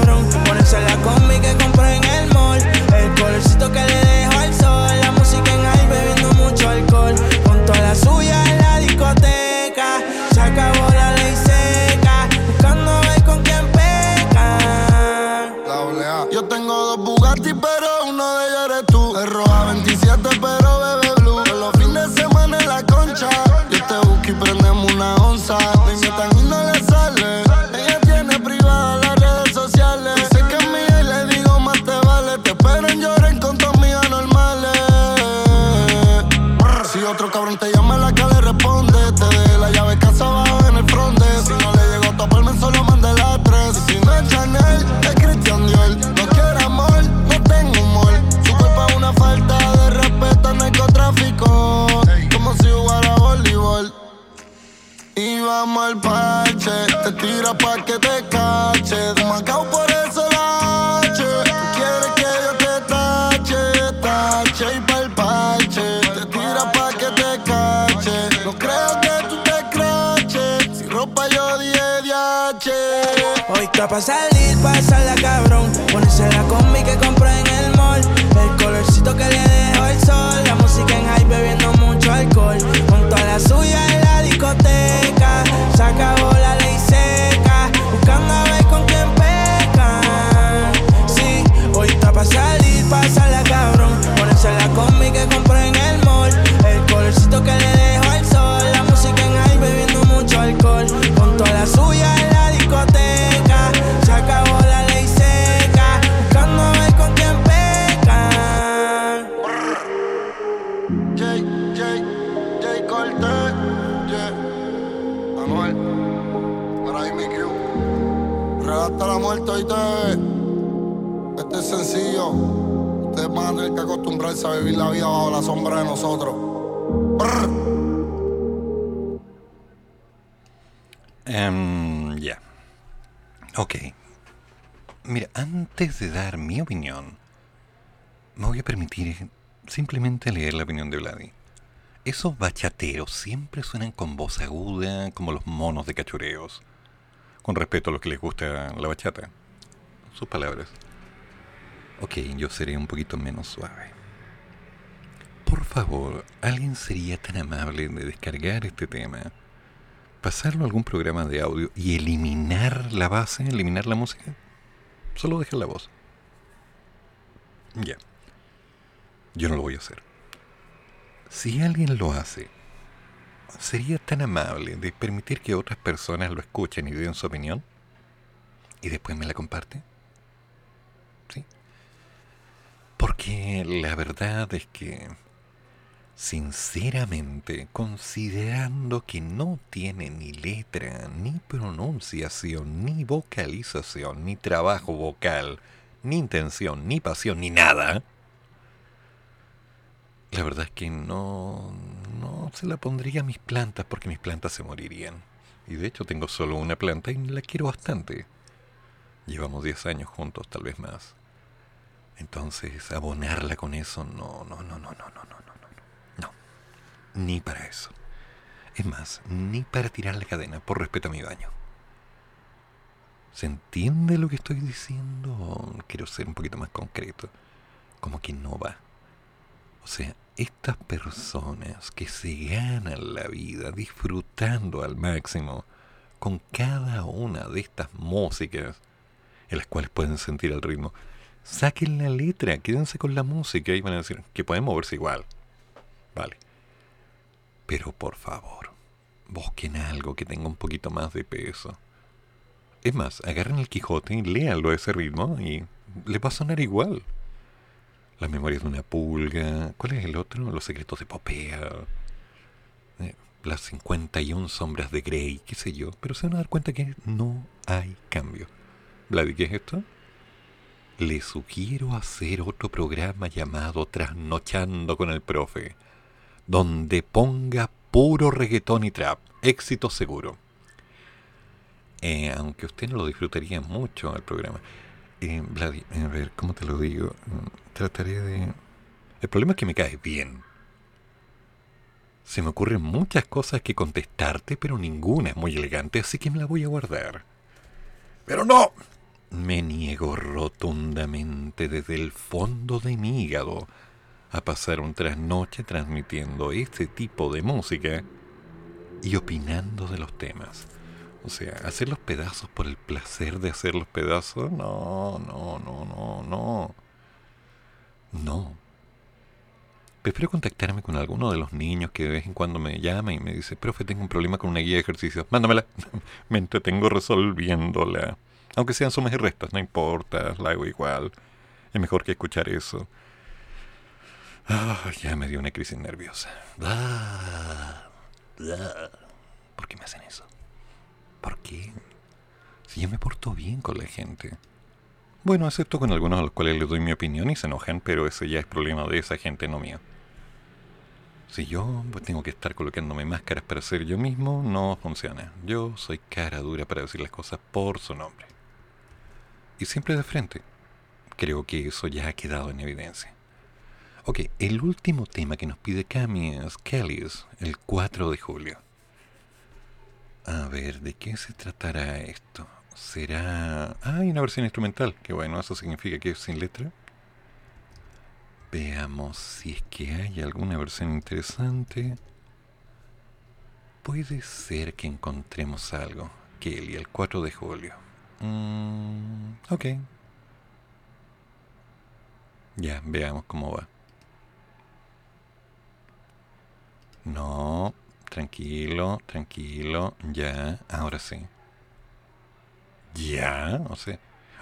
Esos bachateros siempre suenan con voz aguda, como los monos de cachureos. Con respeto a los que les gusta la bachata. Sus palabras. Ok, yo seré un poquito menos suave. Por favor, ¿alguien sería tan amable de descargar este tema, pasarlo a algún programa de audio y eliminar la base, eliminar la música? Solo dejar la voz. Ya. Yo no lo voy a hacer. Si alguien lo hace, ¿sería tan amable de permitir que otras personas lo escuchen y den su opinión? ¿Y después me la comparte? ¿Sí? Porque la verdad es que, sinceramente, considerando que no tiene ni letra, ni pronunciación, ni vocalización, ni trabajo vocal, ni intención, ni pasión, ni nada, la verdad es que no, no se la pondría a mis plantas porque mis plantas se morirían. Y de hecho tengo solo una planta y la quiero bastante. Llevamos 10 años juntos, tal vez más. Entonces, abonarla con eso, no, no, no, no, no, no, no, no, no. No. Ni para eso. Es más, ni para tirar la cadena por respeto a mi baño. ¿Se entiende lo que estoy diciendo? Quiero ser un poquito más concreto. Como que no va. O sea, estas personas que se ganan la vida disfrutando al máximo con cada una de estas músicas en las cuales pueden sentir el ritmo, saquen la letra, quédense con la música y van a decir que pueden moverse igual. Vale. Pero por favor, busquen algo que tenga un poquito más de peso. Es más, agarren el Quijote y léanlo a ese ritmo y les va a sonar igual. Las memorias de una pulga. ¿Cuál es el otro? Los secretos de Popea. Eh, las 51 sombras de Grey, qué sé yo. Pero se van a dar cuenta que no hay cambio. Vladi, ¿qué es esto? le sugiero hacer otro programa llamado Trasnochando con el Profe, donde ponga puro reggaetón y trap, éxito seguro. Eh, aunque usted no lo disfrutaría mucho el programa. Eh, a ver, ¿cómo te lo digo? Mm, Trataré de... El problema es que me cae bien. Se me ocurren muchas cosas que contestarte, pero ninguna es muy elegante, así que me la voy a guardar. Pero no, me niego rotundamente desde el fondo de mi hígado a pasar un trasnoche transmitiendo este tipo de música y opinando de los temas. O sea, hacer los pedazos por el placer de hacer los pedazos, no, no, no, no, no. No. Prefiero contactarme con alguno de los niños que de vez en cuando me llama y me dice, profe, tengo un problema con una guía de ejercicios. Mándamela. me entretengo resolviéndola. Aunque sean sumas y restas, no importa, la hago igual. Es mejor que escuchar eso. Ah, ya me dio una crisis nerviosa. Ah, ah. ¿Por qué me hacen eso? ¿Por qué? Si yo me porto bien con la gente. Bueno, excepto con algunos a los cuales les doy mi opinión y se enojan, pero ese ya es problema de esa gente, no mío. Si yo tengo que estar colocándome máscaras para ser yo mismo, no funciona. Yo soy cara dura para decir las cosas por su nombre. Y siempre de frente. Creo que eso ya ha quedado en evidencia. Ok, el último tema que nos pide Cami es Kelly's, el 4 de julio. A ver, ¿de qué se tratará esto? ¿Será...? Ah, hay una versión instrumental. Que bueno, eso significa que es sin letra. Veamos si es que hay alguna versión interesante. Puede ser que encontremos algo. Kelly, el 4 de julio. Mm, ok. Ya, veamos cómo va. No, tranquilo, tranquilo, ya, ahora sí. Ya, no sé.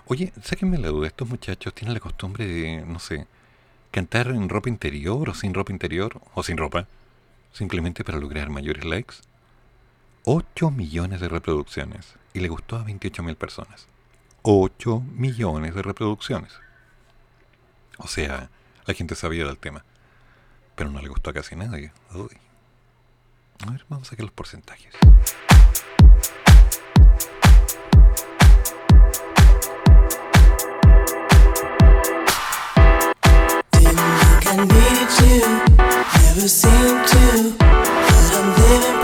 Oye, sáquenme la duda, estos muchachos tienen la costumbre de, no sé, cantar en ropa interior o sin ropa interior o sin ropa, simplemente para lograr mayores likes. 8 millones de reproducciones y le gustó a 28 mil personas. 8 millones de reproducciones. O sea, la gente sabía del tema, pero no le gustó a casi nadie. Uy. A ver, vamos a sacar los porcentajes. I needed you, never seemed to, but I'm living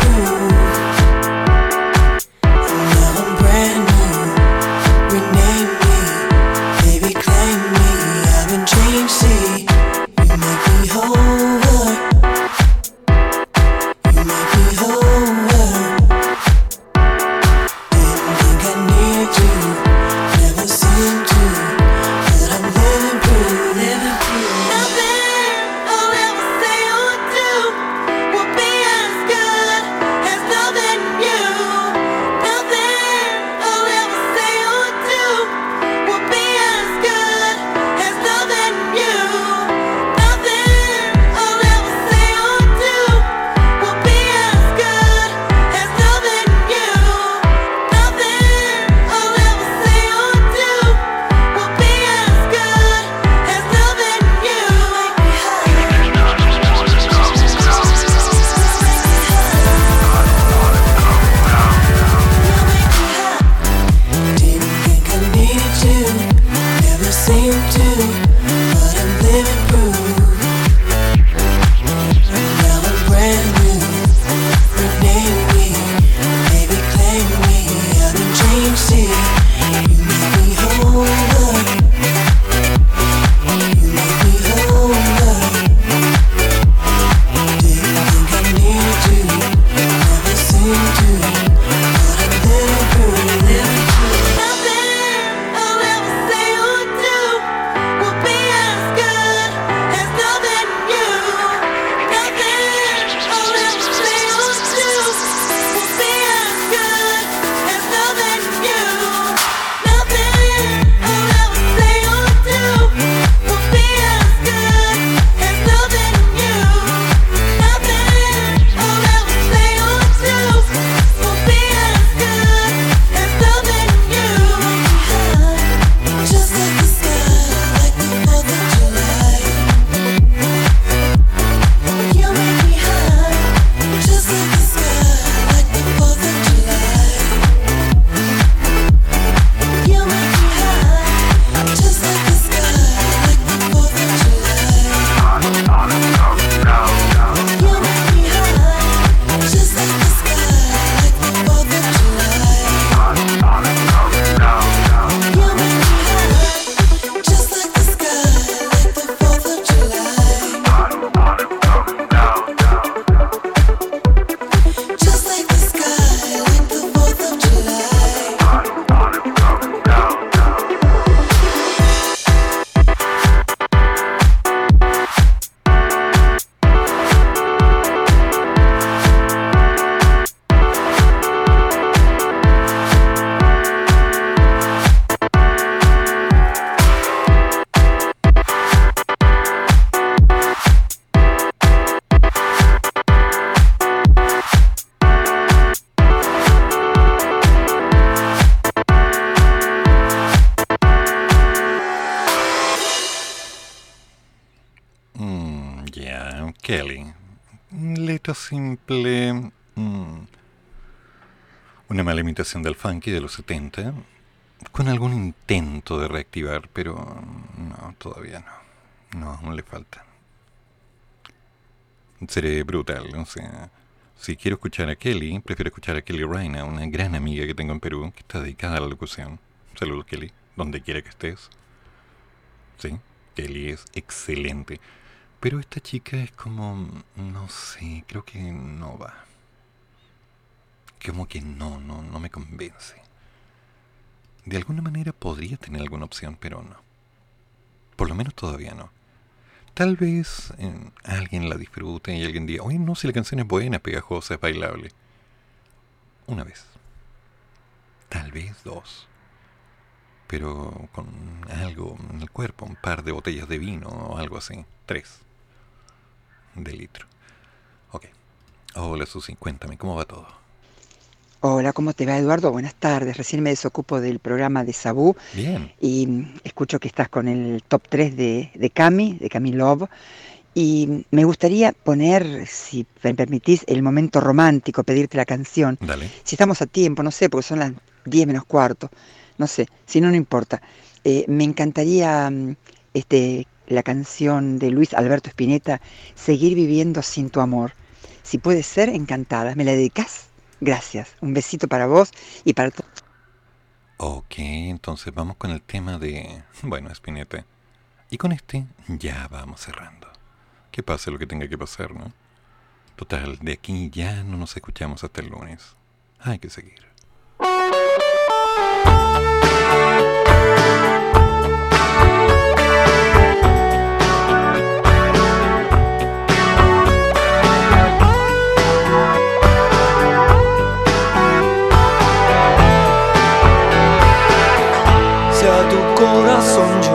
imitación del funky de los 70. Con algún intento de reactivar, pero no, todavía no. No, aún le falta. Seré brutal, o sea. Si quiero escuchar a Kelly, prefiero escuchar a Kelly Reina, una gran amiga que tengo en Perú, que está dedicada a la locución. Saludos, Kelly, donde quiera que estés. Sí, Kelly es excelente. Pero esta chica es como, no sé, creo que no va. Como que no, no, no me convence. De alguna manera podría tener alguna opción, pero no. Por lo menos todavía no. Tal vez alguien la disfrute y alguien diga, oye, no, si la canción es buena, pegajosa, es bailable. Una vez. Tal vez dos. Pero con algo en el cuerpo, un par de botellas de vino o algo así. Tres. De litro. Ok. Hola, Susi, cuéntame, ¿cómo va todo? Hola, ¿cómo te va Eduardo? Buenas tardes. Recién me desocupo del programa de Sabú Bien. y escucho que estás con el top 3 de, de Cami, de Cami Love. Y me gustaría poner, si me permitís, el momento romántico, pedirte la canción. Dale. Si estamos a tiempo, no sé, porque son las 10 menos cuarto. No sé, si no, no importa. Eh, me encantaría mm, este, la canción de Luis Alberto Spinetta, Seguir viviendo sin tu amor. Si puede ser, encantada. ¿Me la dedicas? Gracias. Un besito para vos y para todos. Ok, entonces vamos con el tema de, bueno, Spinetta. Y con este ya vamos cerrando. Que pase lo que tenga que pasar, ¿no? Total, de aquí ya no nos escuchamos hasta el lunes. Hay que seguir. Corazón yo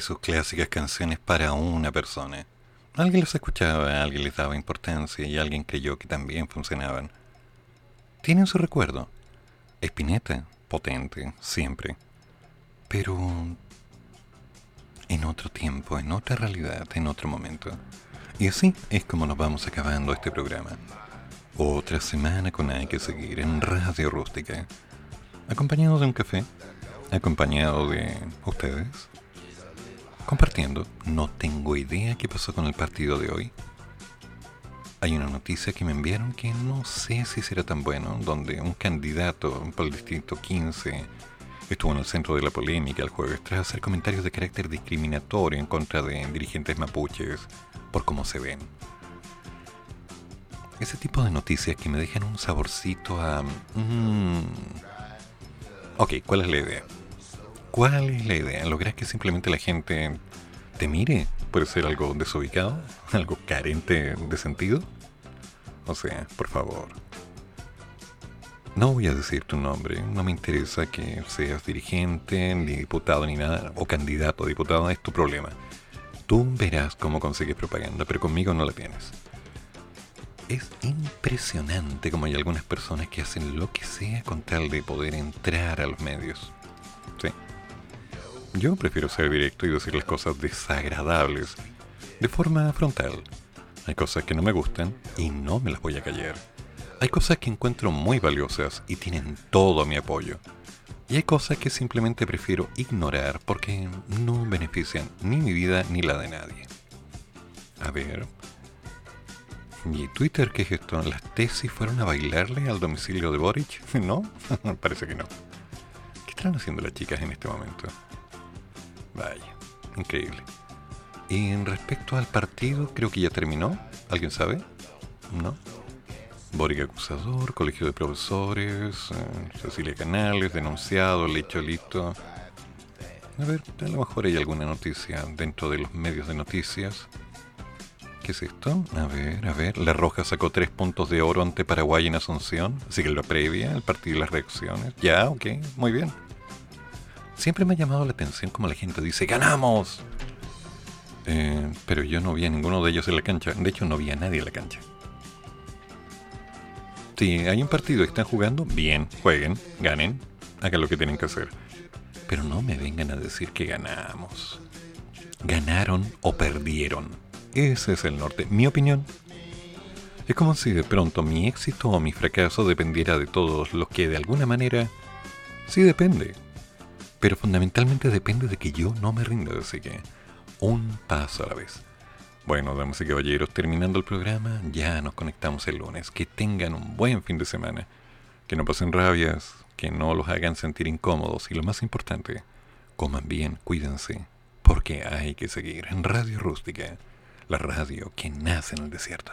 sus clásicas canciones para una persona. Alguien los escuchaba, alguien les daba importancia y alguien creyó que también funcionaban. Tienen su recuerdo. Spinetta, potente, siempre. Pero en otro tiempo, en otra realidad, en otro momento. Y así es como nos vamos acabando este programa. Otra semana con Hay que seguir en Radio Rústica. Acompañado de un café, acompañado de ustedes, compartiendo. No tengo idea qué pasó con el partido de hoy. Hay una noticia que me enviaron que no sé si será tan bueno, donde un candidato por el distrito 15 estuvo en el centro de la polémica el jueves tras hacer comentarios de carácter discriminatorio en contra de dirigentes mapuches por cómo se ven. Ese tipo de noticias que me dejan un saborcito a... mm, Ok, ¿cuál es la idea? ¿Cuál es la idea? ¿Lograr que simplemente la gente te mire? ¿Puede ser algo desubicado? ¿Algo carente de sentido? O sea, por favor. No voy a decir tu nombre, no me interesa que seas dirigente, ni diputado, ni nada, o candidato a diputado, es tu problema. Tú verás cómo consigues propaganda, pero conmigo no la tienes. Es impresionante como hay algunas personas que hacen lo que sea con tal de poder entrar a los medios. Yo prefiero ser directo y decir las cosas desagradables de forma frontal. Hay cosas que no me gustan y no me las voy a callar. Hay cosas que encuentro muy valiosas y tienen todo mi apoyo. Y hay cosas que simplemente prefiero ignorar porque no benefician ni mi vida ni la de nadie. A ver. ¿Y Twitter qué es esto? ¿Las tesis fueron a bailarle al domicilio de Boric? ¿No? Parece que no. ¿Qué están haciendo las chicas en este momento? Vaya, increíble. Y en respecto al partido, creo que ya terminó. ¿Alguien sabe? ¿No? Boric acusador, colegio de profesores, eh, Cecilia Canales, denunciado, el hecho listo. A ver, a lo mejor hay alguna noticia dentro de los medios de noticias. ¿Qué es esto? A ver, a ver. La Roja sacó tres puntos de oro ante Paraguay en Asunción. Así que la previa, el partido y las reacciones. Ya, ok, muy bien. Siempre me ha llamado la atención como la gente dice, ¡ganamos! Eh, pero yo no vi a ninguno de ellos en la cancha. De hecho, no vi a nadie en la cancha. Si hay un partido y están jugando, bien, jueguen, ganen, hagan lo que tienen que hacer. Pero no me vengan a decir que ganamos. Ganaron o perdieron. Ese es el norte. Mi opinión. Es como si de pronto mi éxito o mi fracaso dependiera de todos los que de alguna manera... Sí depende. Pero fundamentalmente depende de que yo no me rinda. Así que un paso a la vez. Bueno, damas y caballeros, terminando el programa, ya nos conectamos el lunes. Que tengan un buen fin de semana. Que no pasen rabias, que no los hagan sentir incómodos y lo más importante, coman bien, cuídense, porque hay que seguir en Radio Rústica, la radio que nace en el desierto.